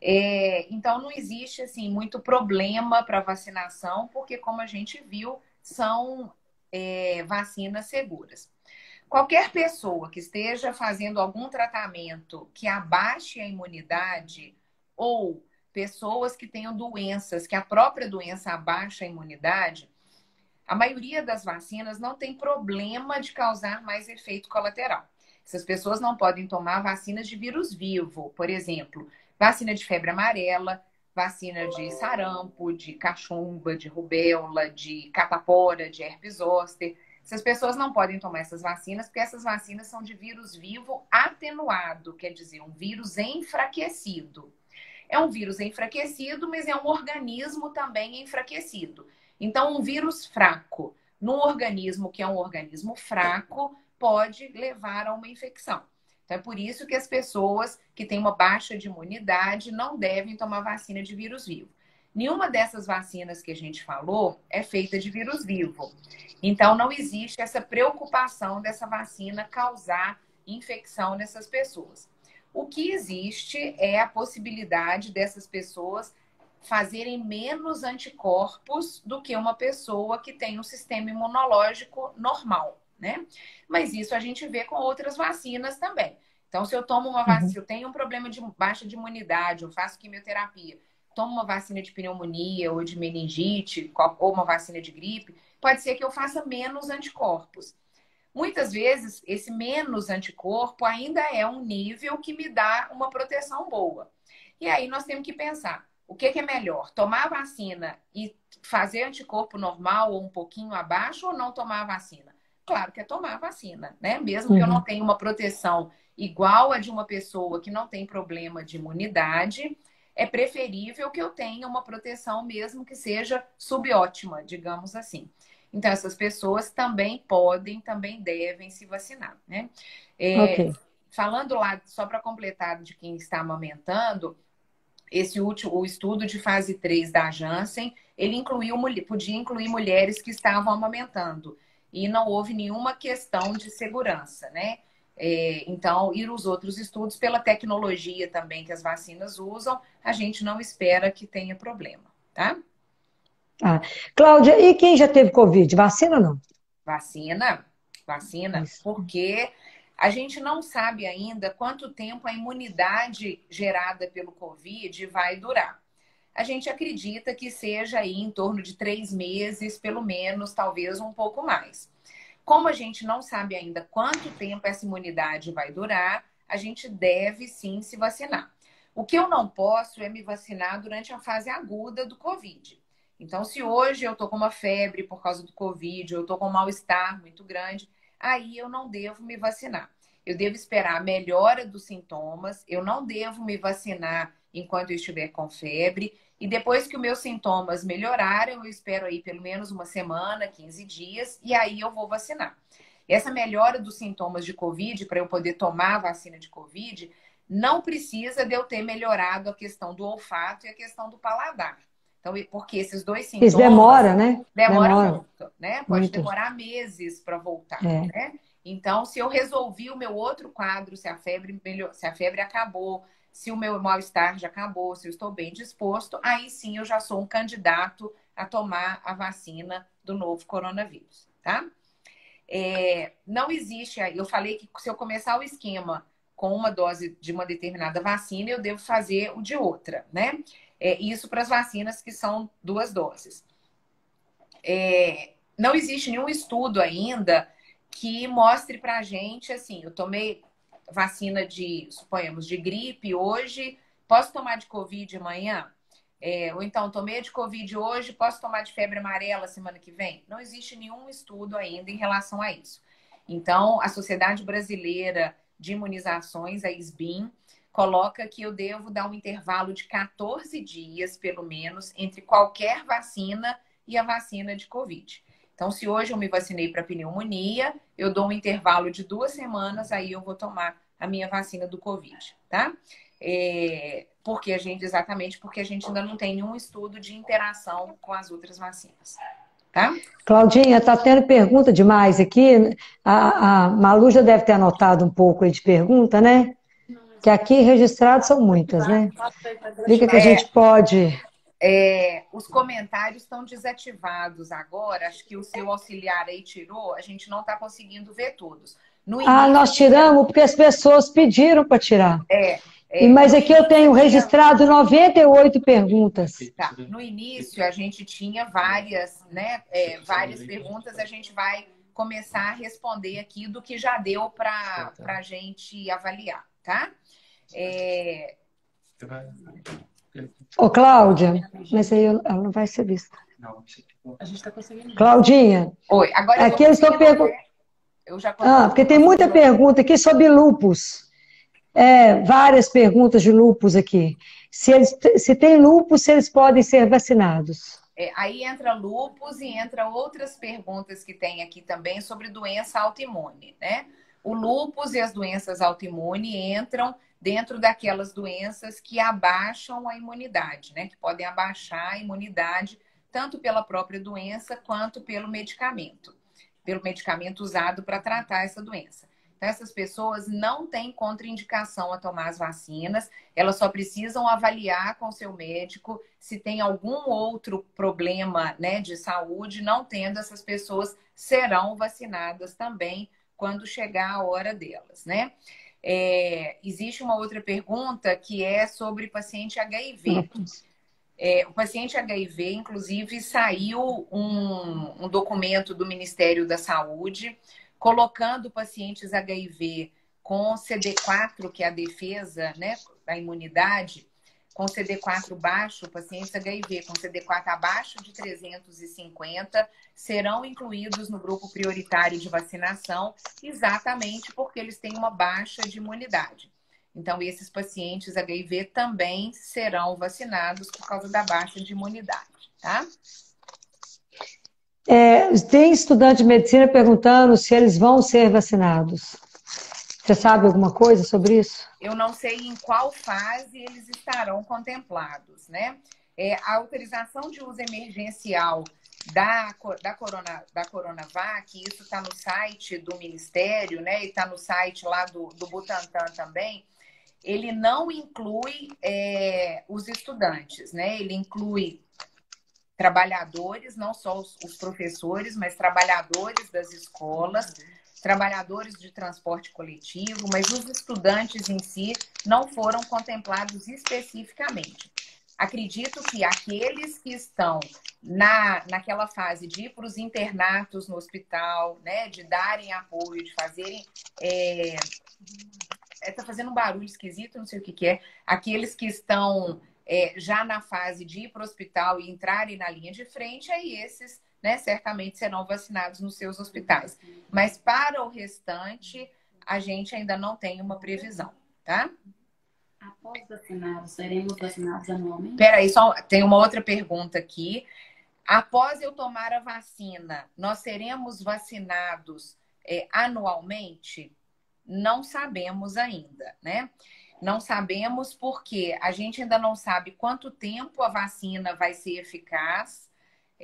É, então, não existe assim muito problema para vacinação, porque, como a gente viu, são é, vacinas seguras. Qualquer pessoa que esteja fazendo algum tratamento que abaixe a imunidade ou pessoas que tenham doenças, que a própria doença abaixa a imunidade, a maioria das vacinas não tem problema de causar mais efeito colateral. Essas pessoas não podem tomar vacinas de vírus vivo, por exemplo, vacina de febre amarela, vacina de sarampo, de cachumba, de rubéola, de catapora, de herpes zoster. Essas pessoas não podem tomar essas vacinas porque essas vacinas são de vírus vivo atenuado, quer dizer, um vírus enfraquecido. É um vírus enfraquecido, mas é um organismo também enfraquecido. Então, um vírus fraco num organismo que é um organismo fraco pode levar a uma infecção. Então, é por isso que as pessoas que têm uma baixa de imunidade não devem tomar vacina de vírus vivo. Nenhuma dessas vacinas que a gente falou é feita de vírus vivo. Então, não existe essa preocupação dessa vacina causar infecção nessas pessoas. O que existe é a possibilidade dessas pessoas fazerem menos anticorpos do que uma pessoa que tem um sistema imunológico normal né? Mas isso a gente vê com outras vacinas também. Então, se eu tomo uma vacina, uhum. eu tenho um problema de baixa de imunidade, eu faço quimioterapia, tomo uma vacina de pneumonia ou de meningite, ou uma vacina de gripe, pode ser que eu faça menos anticorpos. Muitas vezes, esse menos anticorpo ainda é um nível que me dá uma proteção boa. E aí nós temos que pensar: o que, que é melhor? Tomar a vacina e fazer anticorpo normal ou um pouquinho abaixo ou não tomar a vacina? claro que é tomar a vacina, né? Mesmo uhum. que eu não uhum. tenha uma proteção igual a de uma pessoa que não tem problema de imunidade, é preferível que eu tenha uma proteção, mesmo que seja subótima, digamos assim. Então, essas pessoas também podem, também devem se vacinar, né? É, okay. Falando lá, só para completar de quem está amamentando, esse último, o estudo de fase 3 da Janssen, ele incluiu, podia incluir mulheres que estavam amamentando. E não houve nenhuma questão de segurança, né? É, então, e os outros estudos, pela tecnologia também que as vacinas usam, a gente não espera que tenha problema, tá? Ah. Cláudia, e quem já teve Covid? Vacina ou não? Vacina, vacina, Isso. porque a gente não sabe ainda quanto tempo a imunidade gerada pelo Covid vai durar. A gente acredita que seja aí em torno de três meses, pelo menos, talvez um pouco mais. Como a gente não sabe ainda quanto tempo essa imunidade vai durar, a gente deve sim se vacinar. O que eu não posso é me vacinar durante a fase aguda do Covid. Então, se hoje eu estou com uma febre por causa do Covid, eu estou com um mal-estar muito grande, aí eu não devo me vacinar. Eu devo esperar a melhora dos sintomas, eu não devo me vacinar enquanto eu estiver com febre. E depois que os meus sintomas melhorarem, eu espero aí pelo menos uma semana, 15 dias, e aí eu vou vacinar. Essa melhora dos sintomas de Covid, para eu poder tomar a vacina de Covid, não precisa de eu ter melhorado a questão do olfato e a questão do paladar. Então, porque esses dois sintomas. Isso demora, né? Demora, demora. muito, né? Pode muito. demorar meses para voltar, é. né? Então, se eu resolvi o meu outro quadro, se a febre melhor, se a febre acabou, se o meu mal-estar já acabou, se eu estou bem disposto, aí sim eu já sou um candidato a tomar a vacina do novo coronavírus, tá? É, não existe, eu falei que se eu começar o esquema com uma dose de uma determinada vacina, eu devo fazer o de outra, né? É, isso para as vacinas que são duas doses. É, não existe nenhum estudo ainda que mostre para a gente assim, eu tomei vacina de, suponhamos, de gripe hoje, posso tomar de Covid amanhã? É, ou então, tomei de Covid hoje, posso tomar de febre amarela semana que vem? Não existe nenhum estudo ainda em relação a isso. Então, a Sociedade Brasileira de Imunizações, a SBIM, coloca que eu devo dar um intervalo de 14 dias, pelo menos, entre qualquer vacina e a vacina de Covid. Então, se hoje eu me vacinei para pneumonia, eu dou um intervalo de duas semanas, aí eu vou tomar a minha vacina do Covid, tá? É, porque a gente, exatamente porque a gente ainda não tem nenhum estudo de interação com as outras vacinas. Tá? Claudinha, tá tendo pergunta demais aqui. A, a Malu já deve ter anotado um pouco aí de pergunta, né? Que aqui registrados são muitas, né? Explica que a gente pode é, os comentários estão desativados agora. Acho que o seu auxiliar aí tirou. A gente não está conseguindo ver todos. No início, ah, nós tiramos porque as pessoas pediram para tirar. É. é mas aqui eu tenho registrado 98 perguntas. Tá. No início a gente tinha várias, né? É, várias perguntas. A gente vai começar a responder aqui do que já deu para a gente avaliar, tá? É... Ô, Cláudia, mas aí ela não vai ser vista. Não, a gente está conseguindo. Claudinha. Oi, agora aqui eu estou perguntando. Ah, porque tem muita pergunta aqui sobre lupus. É, várias perguntas de lupus aqui. Se, eles, se tem lupus, se eles podem ser vacinados. É, aí entra lupus e entra outras perguntas que tem aqui também sobre doença autoimune, né? O lupus e as doenças autoimunes entram dentro daquelas doenças que abaixam a imunidade, né? Que podem abaixar a imunidade tanto pela própria doença quanto pelo medicamento, pelo medicamento usado para tratar essa doença. Então, essas pessoas não têm contraindicação a tomar as vacinas, elas só precisam avaliar com seu médico se tem algum outro problema né, de saúde. Não tendo, essas pessoas serão vacinadas também quando chegar a hora delas, né? É, existe uma outra pergunta que é sobre paciente HIV. É, o paciente HIV, inclusive, saiu um, um, documento do Ministério da Saúde colocando pacientes HIV com CD4, que é a defesa né, da imunidade, com CD4 baixo, pacientes HIV com CD4 abaixo de 350 serão incluídos no grupo prioritário de vacinação, exatamente porque eles têm uma baixa de imunidade. Então, esses pacientes HIV também serão vacinados por causa da baixa de imunidade, tá? É, tem estudante de medicina perguntando se eles vão ser vacinados. Você sabe alguma coisa sobre isso? Eu não sei em qual fase eles estarão contemplados, né? É, a autorização de uso emergencial da, da, corona, da Coronavac, isso está no site do Ministério, né? E está no site lá do, do Butantan também. Ele não inclui é, os estudantes, né? Ele inclui trabalhadores, não só os, os professores, mas trabalhadores das escolas, trabalhadores de transporte coletivo, mas os estudantes em si não foram contemplados especificamente. Acredito que aqueles que estão na, naquela fase de ir para os internatos no hospital, né, de darem apoio, de fazerem. É, é, tá fazendo um barulho esquisito, não sei o que, que é. Aqueles que estão é, já na fase de ir para o hospital e entrarem na linha de frente, aí esses, né, certamente serão vacinados nos seus hospitais. Mas para o restante, a gente ainda não tem uma previsão, tá? Após vacinados, seremos vacinados anualmente? Peraí, só tem uma outra pergunta aqui. Após eu tomar a vacina, nós seremos vacinados é, anualmente? Não sabemos ainda, né? Não sabemos porque a gente ainda não sabe quanto tempo a vacina vai ser eficaz.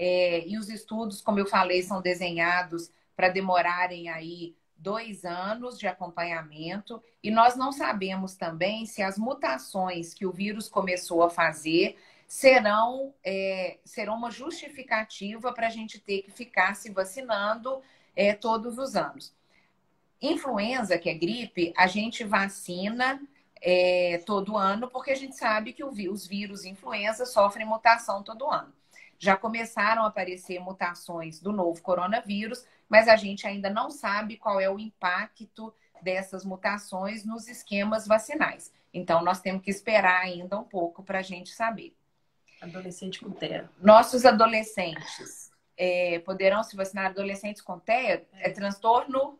É, e os estudos, como eu falei, são desenhados para demorarem aí dois anos de acompanhamento e nós não sabemos também se as mutações que o vírus começou a fazer serão, é, serão uma justificativa para a gente ter que ficar se vacinando é, todos os anos. Influenza, que é gripe, a gente vacina é, todo ano porque a gente sabe que o, os vírus influenza sofrem mutação todo ano. Já começaram a aparecer mutações do novo coronavírus, mas a gente ainda não sabe qual é o impacto dessas mutações nos esquemas vacinais. Então, nós temos que esperar ainda um pouco para a gente saber. Adolescente com TEA. Nossos adolescentes é, poderão se vacinar adolescentes com TEA? É, é transtorno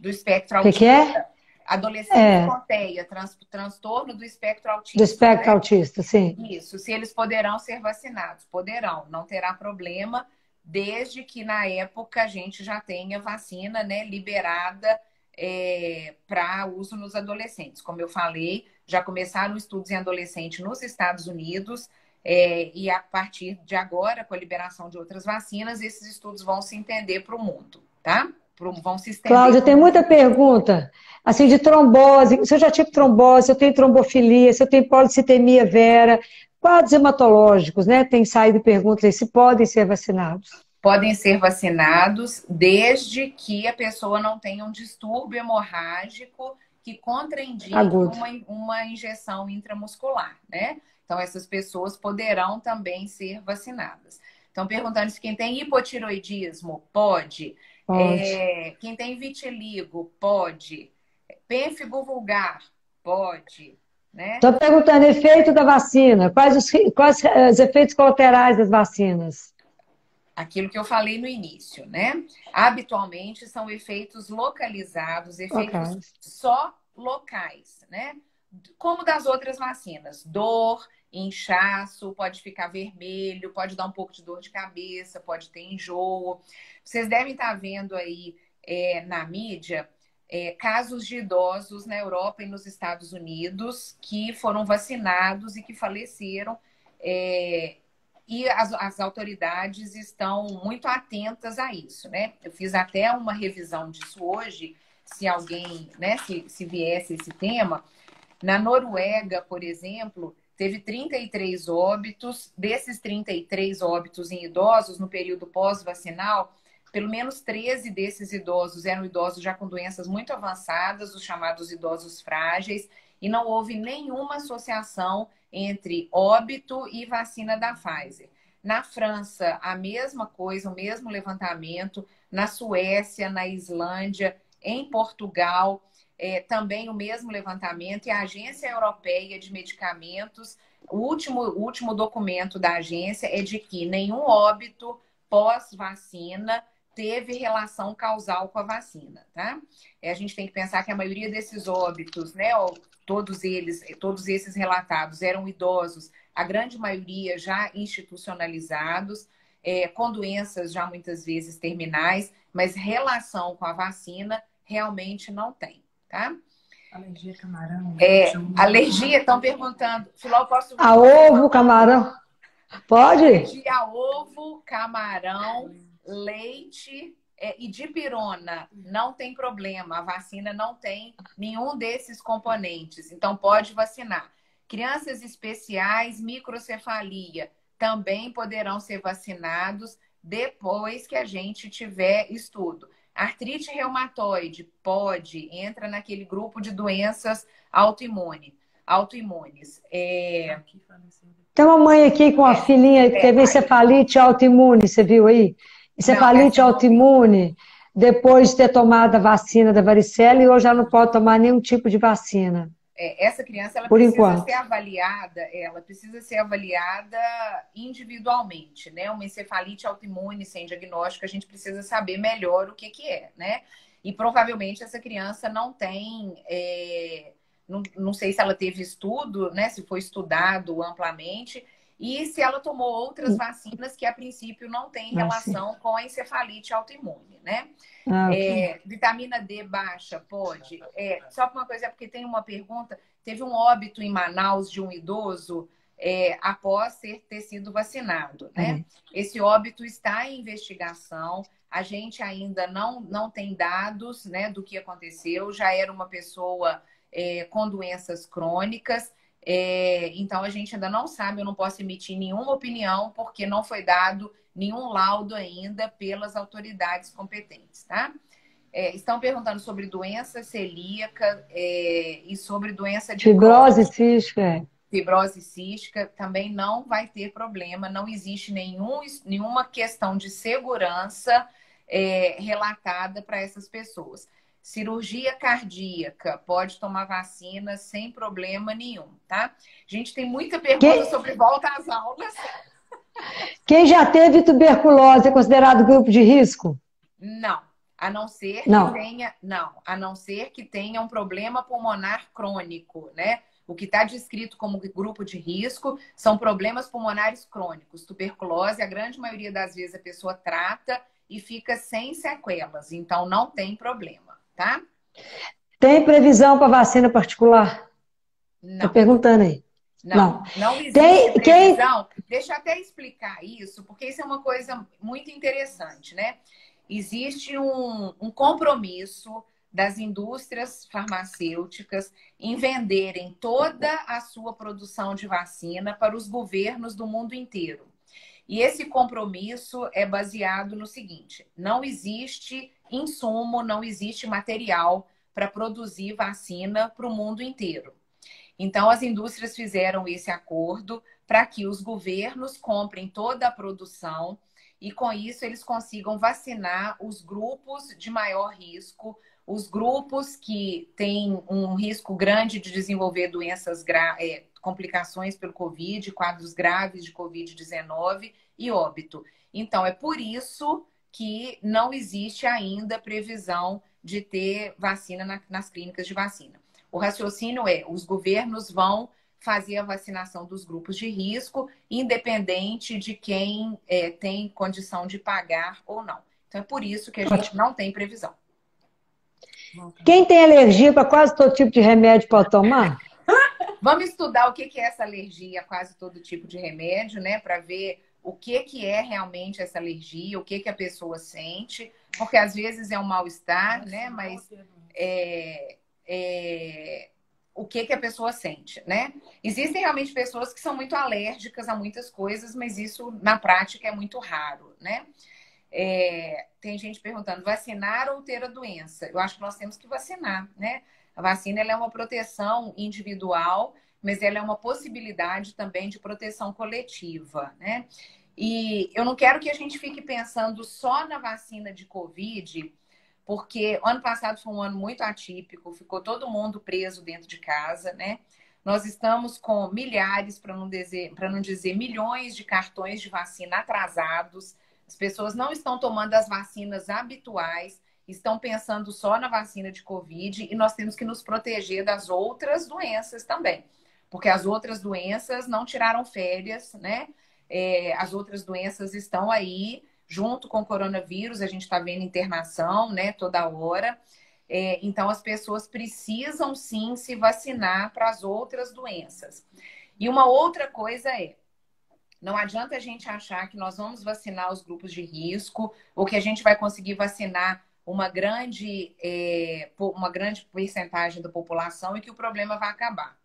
do espectro autista. O que, que, é? Adolescentes é. com TEA, trans, transtorno do espectro autista. Do espectro né? autista, sim. Isso, se eles poderão ser vacinados. Poderão, não terá problema desde que na época a gente já tenha vacina né, liberada é, para uso nos adolescentes. Como eu falei, já começaram estudos em adolescente nos Estados Unidos. É, e a partir de agora, com a liberação de outras vacinas, esses estudos vão se entender para o mundo, tá? Vão se estender. Cláudia, tem muita pergunta, assim, de trombose. Se eu já tive trombose, se eu tenho trombofilia, se eu tenho policitemia vera, quadros hematológicos, né? Tem saído perguntas aí se podem ser vacinados. Podem ser vacinados desde que a pessoa não tenha um distúrbio hemorrágico que contraindique uma, uma injeção intramuscular, né? Então, essas pessoas poderão também ser vacinadas. Então, perguntando se quem tem hipotiroidismo pode. É, quem tem vitiligo pode. Pênfigo vulgar pode. Estou né? perguntando efeito da vacina. Quais os, quais os efeitos colaterais das vacinas? Aquilo que eu falei no início, né? Habitualmente são efeitos localizados, efeitos okay. só locais, né? Como das outras vacinas. Dor, inchaço, pode ficar vermelho, pode dar um pouco de dor de cabeça, pode ter enjoo. Vocês devem estar vendo aí é, na mídia é, casos de idosos na Europa e nos Estados Unidos que foram vacinados e que faleceram. É, e as, as, autoridades estão muito atentas a isso, né? Eu fiz até uma revisão disso hoje, se alguém, né, se, se viesse esse tema. Na Noruega, por exemplo, teve 33 óbitos, desses 33 óbitos em idosos no período pós-vacinal, pelo menos 13 desses idosos eram idosos já com doenças muito avançadas, os chamados idosos frágeis, e não houve nenhuma associação entre óbito e vacina da Pfizer. Na França, a mesma coisa, o mesmo levantamento. Na Suécia, na Islândia, em Portugal, é, também o mesmo levantamento. E a Agência Europeia de Medicamentos, o último, o último documento da agência é de que nenhum óbito pós-vacina teve relação causal com a vacina, tá? É, a gente tem que pensar que a maioria desses óbitos, né, todos eles, todos esses relatados eram idosos, a grande maioria já institucionalizados, é, com doenças já muitas vezes terminais, mas relação com a vacina realmente não tem, tá? Alergia camarão. É, alergia, estão perguntando. Filó, posso. A ovo, camarão. Pode? Alergia a ovo, camarão, leite é, e dipirona. Não tem problema. A vacina não tem nenhum desses componentes. Então, pode vacinar. Crianças especiais, microcefalia, também poderão ser vacinados depois que a gente tiver estudo. Artrite reumatoide pode, entra naquele grupo de doenças autoimune, autoimunes. É... Tem uma mãe aqui com a é, filhinha que é, teve encefalite autoimune, você viu aí? Encefalite não, autoimune, depois de ter tomado a vacina da varicela e hoje já não pode tomar nenhum tipo de vacina. É, essa criança ela Por precisa enquanto. ser avaliada, ela precisa ser avaliada individualmente, né? Uma encefalite autoimune sem diagnóstico, a gente precisa saber melhor o que, que é, né? E provavelmente essa criança não tem, é, não, não sei se ela teve estudo, né? Se foi estudado amplamente, e se ela tomou outras vacinas que a princípio não têm relação com a encefalite autoimune, né? Ah, okay. é, vitamina D baixa, pode. É, só uma coisa, é porque tem uma pergunta: teve um óbito em Manaus de um idoso é, após ter, ter sido vacinado, né? Uhum. Esse óbito está em investigação. A gente ainda não, não tem dados né, do que aconteceu. Já era uma pessoa é, com doenças crônicas. É, então a gente ainda não sabe, eu não posso emitir nenhuma opinião, porque não foi dado nenhum laudo ainda pelas autoridades competentes, tá? É, estão perguntando sobre doença celíaca é, e sobre doença de fibrose cística. É. Fibrose cística também não vai ter problema, não existe nenhum, nenhuma questão de segurança é, relatada para essas pessoas. Cirurgia cardíaca, pode tomar vacina sem problema nenhum, tá? A gente tem muita pergunta sobre volta às aulas. Quem já teve tuberculose é considerado grupo de risco? Não, a não ser que não. tenha, não, a não ser que tenha um problema pulmonar crônico, né? O que está descrito como grupo de risco são problemas pulmonares crônicos. Tuberculose, a grande maioria das vezes a pessoa trata e fica sem sequelas, então não tem problema, tá? Tem previsão para vacina particular? Não. Tô perguntando aí. Não, não, não existe Tem, previsão. Quem... Deixa eu até explicar isso, porque isso é uma coisa muito interessante, né? Existe um, um compromisso das indústrias farmacêuticas em venderem toda a sua produção de vacina para os governos do mundo inteiro. E esse compromisso é baseado no seguinte: não existe insumo, não existe material para produzir vacina para o mundo inteiro. Então, as indústrias fizeram esse acordo para que os governos comprem toda a produção e, com isso, eles consigam vacinar os grupos de maior risco, os grupos que têm um risco grande de desenvolver doenças, é, complicações pelo Covid, quadros graves de Covid-19 e óbito. Então, é por isso que não existe ainda previsão de ter vacina na, nas clínicas de vacina. O raciocínio é: os governos vão fazer a vacinação dos grupos de risco, independente de quem é, tem condição de pagar ou não. Então é por isso que a gente não tem previsão. Quem tem alergia para quase todo tipo de remédio pode tomar? Vamos estudar o que é essa alergia a quase todo tipo de remédio, né? Para ver o que, que é realmente essa alergia, o que, que a pessoa sente, porque às vezes é um mal-estar, né? Mas é, é, o que, que a pessoa sente, né? Existem realmente pessoas que são muito alérgicas a muitas coisas, mas isso na prática é muito raro, né? É, tem gente perguntando, vacinar ou ter a doença? Eu acho que nós temos que vacinar, né? A vacina é uma proteção individual, mas ela é uma possibilidade também de proteção coletiva, né? E eu não quero que a gente fique pensando só na vacina de Covid, porque ano passado foi um ano muito atípico, ficou todo mundo preso dentro de casa, né? Nós estamos com milhares, para não, dizer, não dizer milhões de cartões de vacina atrasados. As pessoas não estão tomando as vacinas habituais, estão pensando só na vacina de Covid e nós temos que nos proteger das outras doenças também. Porque as outras doenças não tiraram férias, né? É, as outras doenças estão aí junto com o coronavírus, a gente está vendo internação, né, toda hora. É, então, as pessoas precisam sim se vacinar para as outras doenças. E uma outra coisa é: não adianta a gente achar que nós vamos vacinar os grupos de risco ou que a gente vai conseguir vacinar uma grande, é, uma grande porcentagem da população e que o problema vai acabar.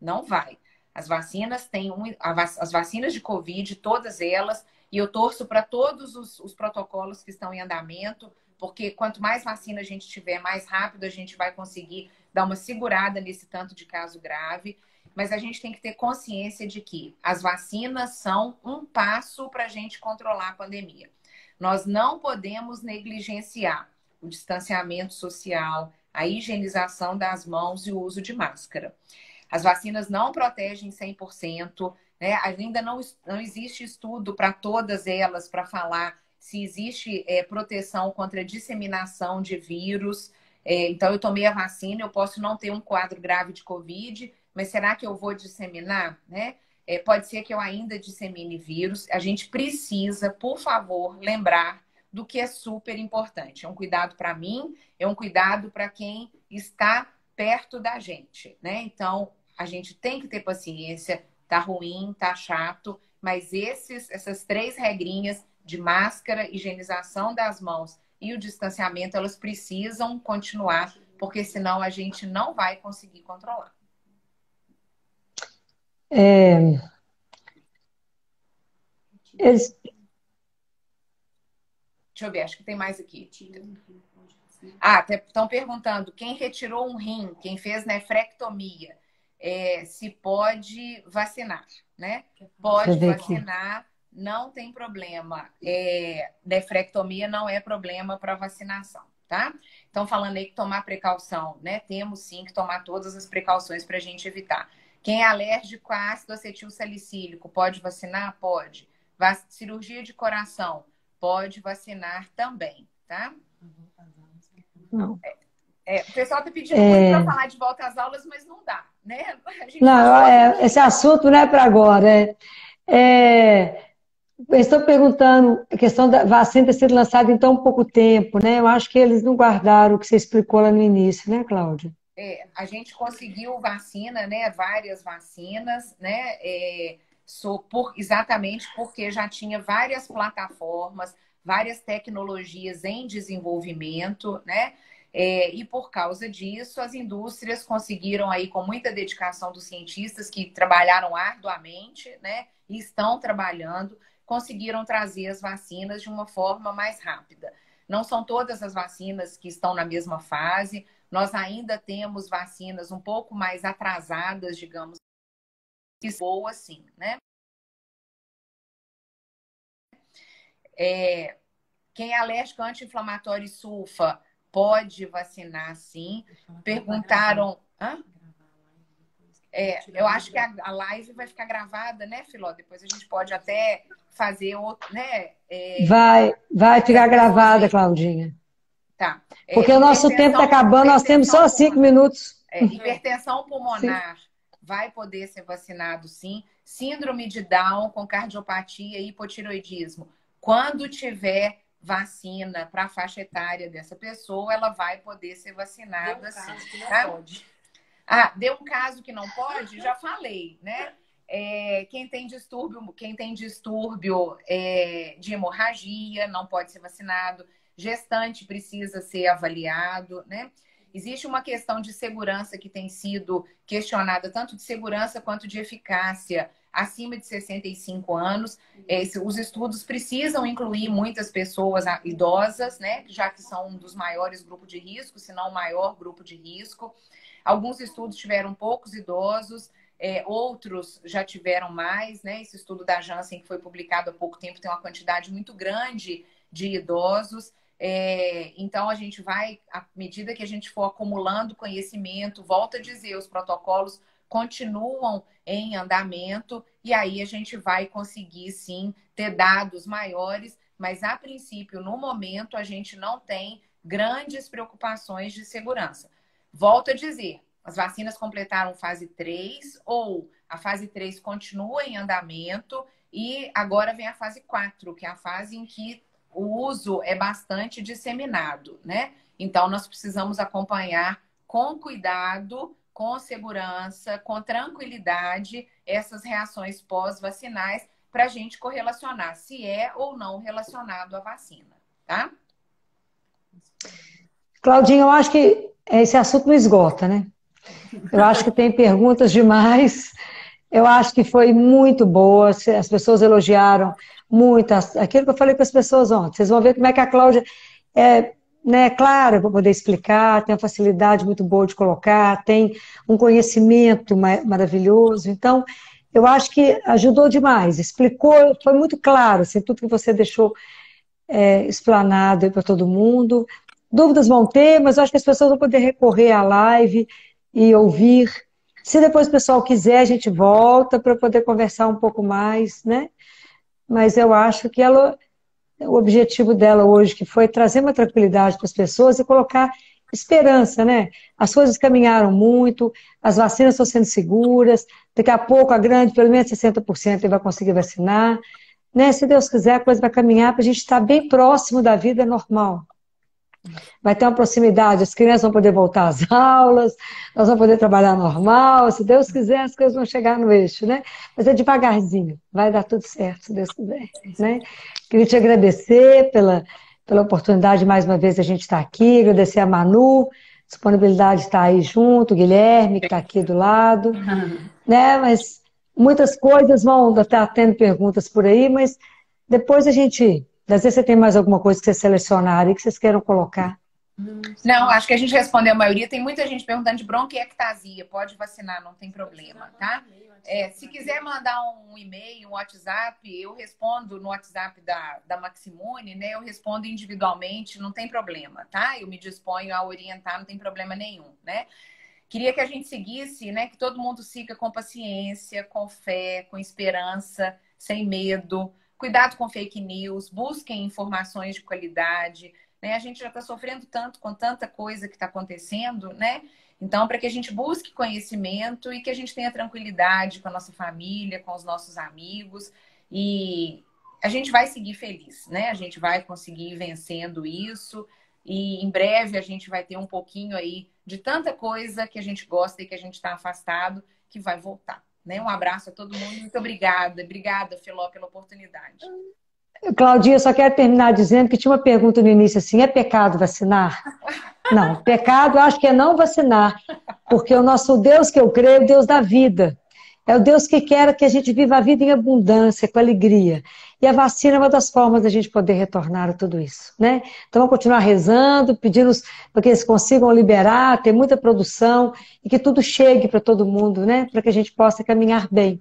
Não vai. As vacinas têm um, as vacinas de Covid, todas elas, e eu torço para todos os, os protocolos que estão em andamento, porque quanto mais vacina a gente tiver, mais rápido a gente vai conseguir dar uma segurada nesse tanto de caso grave. Mas a gente tem que ter consciência de que as vacinas são um passo para a gente controlar a pandemia. Nós não podemos negligenciar o distanciamento social, a higienização das mãos e o uso de máscara. As vacinas não protegem 100%, né? ainda não, não existe estudo para todas elas para falar se existe é, proteção contra a disseminação de vírus. É, então, eu tomei a vacina, eu posso não ter um quadro grave de Covid, mas será que eu vou disseminar? Né? É, pode ser que eu ainda dissemine vírus. A gente precisa, por favor, lembrar do que é super importante. É um cuidado para mim, é um cuidado para quem está perto da gente, né? Então, a gente tem que ter paciência, tá ruim, tá chato, mas esses, essas três regrinhas de máscara, higienização das mãos e o distanciamento, elas precisam continuar, porque senão a gente não vai conseguir controlar. É... Eles... Deixa eu ver, acho que tem mais aqui. Ah, estão perguntando quem retirou um rim, quem fez nefrectomia é, se pode vacinar, né? Pode vacinar, aqui. não tem problema. É, nefrectomia não é problema para vacinação, tá? Então, falando aí que tomar precaução, né? Temos sim que tomar todas as precauções para a gente evitar. Quem é alérgico a ácido acetil salicílico pode vacinar? Pode. Vac... Cirurgia de coração pode vacinar também, tá? Não. É, é, o pessoal está pedindo é... muito para falar de volta às aulas, mas não dá, né? Não, é, esse assunto não é para agora. É, é, estou perguntando a questão da vacina ter sido lançada em tão pouco tempo, né? Eu acho que eles não guardaram o que você explicou lá no início, né, Cláudia? É, a gente conseguiu vacina, né? Várias vacinas, né? É, por, exatamente porque já tinha várias plataformas, várias tecnologias em desenvolvimento, né? É, e por causa disso, as indústrias conseguiram aí, com muita dedicação dos cientistas que trabalharam arduamente, né, e estão trabalhando, conseguiram trazer as vacinas de uma forma mais rápida. Não são todas as vacinas que estão na mesma fase, nós ainda temos vacinas um pouco mais atrasadas, digamos, que boa sim, né? É, quem é alérgico anti-inflamatório e sulfa pode vacinar sim. Perguntaram. Hã? É, eu acho que a, a, live vai ficar gravada, né, Filó? Depois a gente pode até fazer outro, né? É... Vai, vai ficar gravada, Claudinha. Tá. É, Porque o nosso tempo está acabando, nós temos só cinco minutos. É, hipertensão pulmonar sim. vai poder ser vacinado, sim. Síndrome de Down com cardiopatia e hipotiroidismo. Quando tiver vacina para a faixa etária dessa pessoa, ela vai poder ser vacinada sim. Tá? Pode. Ah, deu um caso que não pode? Já falei, né? É, quem tem distúrbio, quem tem distúrbio é, de hemorragia não pode ser vacinado. Gestante precisa ser avaliado, né? Existe uma questão de segurança que tem sido questionada, tanto de segurança quanto de eficácia acima de 65 anos. Esse, os estudos precisam incluir muitas pessoas idosas, né? Já que são um dos maiores grupos de risco, se não o maior grupo de risco. Alguns estudos tiveram poucos idosos, é, outros já tiveram mais, né? Esse estudo da Janssen, que foi publicado há pouco tempo, tem uma quantidade muito grande de idosos. É, então, a gente vai, à medida que a gente for acumulando conhecimento, volta a dizer, os protocolos continuam em andamento e aí a gente vai conseguir sim ter dados maiores, mas a princípio, no momento, a gente não tem grandes preocupações de segurança. Volto a dizer, as vacinas completaram fase 3 ou a fase 3 continua em andamento e agora vem a fase 4, que é a fase em que o uso é bastante disseminado, né? Então, nós precisamos acompanhar com cuidado, com segurança, com tranquilidade essas reações pós-vacinais para a gente correlacionar se é ou não relacionado à vacina, tá? Claudinha, eu acho que esse assunto não esgota, né? Eu acho que tem perguntas demais. Eu acho que foi muito boa. As pessoas elogiaram muito aquilo que eu falei para as pessoas ontem. Vocês vão ver como é que a Cláudia é né, clara para poder explicar, tem uma facilidade muito boa de colocar, tem um conhecimento maravilhoso. Então, eu acho que ajudou demais, explicou, foi muito claro, assim, tudo que você deixou é, explanado para todo mundo. Dúvidas vão ter, mas eu acho que as pessoas vão poder recorrer à live e ouvir. Se depois o pessoal quiser, a gente volta para poder conversar um pouco mais, né? Mas eu acho que ela, o objetivo dela hoje, que foi trazer uma tranquilidade para as pessoas e colocar esperança, né? As coisas caminharam muito, as vacinas estão sendo seguras, daqui a pouco a grande, pelo menos 60% vai conseguir vacinar. Né? Se Deus quiser, a coisa vai caminhar para a gente estar bem próximo da vida normal. Vai ter uma proximidade, as crianças vão poder voltar às aulas, nós vamos poder trabalhar normal, se Deus quiser, as coisas vão chegar no eixo, né? Mas é devagarzinho, vai dar tudo certo, se Deus quiser, né? Queria te agradecer pela, pela oportunidade mais uma vez a gente estar aqui, agradecer a Manu, disponibilidade de estar aí junto, o Guilherme, que está aqui do lado, uhum. né? Mas muitas coisas vão estar tendo perguntas por aí, mas depois a gente. Às vezes você tem mais alguma coisa que vocês selecionaram e que vocês queiram colocar. Não, acho que a gente respondeu a maioria. Tem muita gente perguntando de bronquiectasia. Pode vacinar, não tem problema, tá? É, se quiser mandar um e-mail, um WhatsApp, eu respondo no WhatsApp da, da Maximune, né? Eu respondo individualmente, não tem problema, tá? Eu me disponho a orientar, não tem problema nenhum, né? Queria que a gente seguisse, né? Que todo mundo siga com paciência, com fé, com esperança, sem medo. Cuidado com fake news, busquem informações de qualidade. Né? A gente já está sofrendo tanto com tanta coisa que está acontecendo, né? Então, para que a gente busque conhecimento e que a gente tenha tranquilidade com a nossa família, com os nossos amigos e a gente vai seguir feliz, né? A gente vai conseguir vencendo isso e em breve a gente vai ter um pouquinho aí de tanta coisa que a gente gosta e que a gente está afastado que vai voltar. Né? Um abraço a todo mundo, muito obrigada. Obrigada, Filó, pela oportunidade. Claudinha, só quero terminar dizendo que tinha uma pergunta no início assim: é pecado vacinar? Não, pecado acho que é não vacinar, porque o nosso Deus que eu creio é o Deus da vida. É o Deus que quer que a gente viva a vida em abundância, com alegria. E a vacina é uma das formas da gente poder retornar a tudo isso, né? Então vamos continuar rezando, pedindo para que eles consigam liberar, ter muita produção e que tudo chegue para todo mundo, né? Para que a gente possa caminhar bem.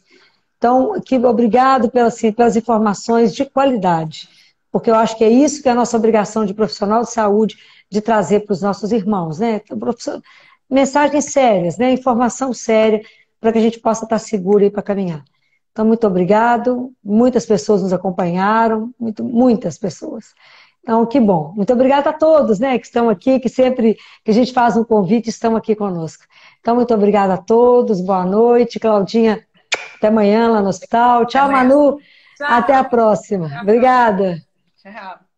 Então, que, obrigado pelas, assim, pelas informações de qualidade, porque eu acho que é isso que é a nossa obrigação de profissional de saúde de trazer para os nossos irmãos, né? Então, mensagens sérias, né? Informação séria para que a gente possa estar seguro aí para caminhar. Então, muito obrigado. Muitas pessoas nos acompanharam, muito, muitas pessoas. Então, que bom. Muito obrigada a todos, né, que estão aqui, que sempre que a gente faz um convite, estão aqui conosco. Então, muito obrigada a todos. Boa noite. Claudinha, até amanhã lá no hospital. Tchau, Manu. Tchau. Até a próxima. Obrigada. Tchau.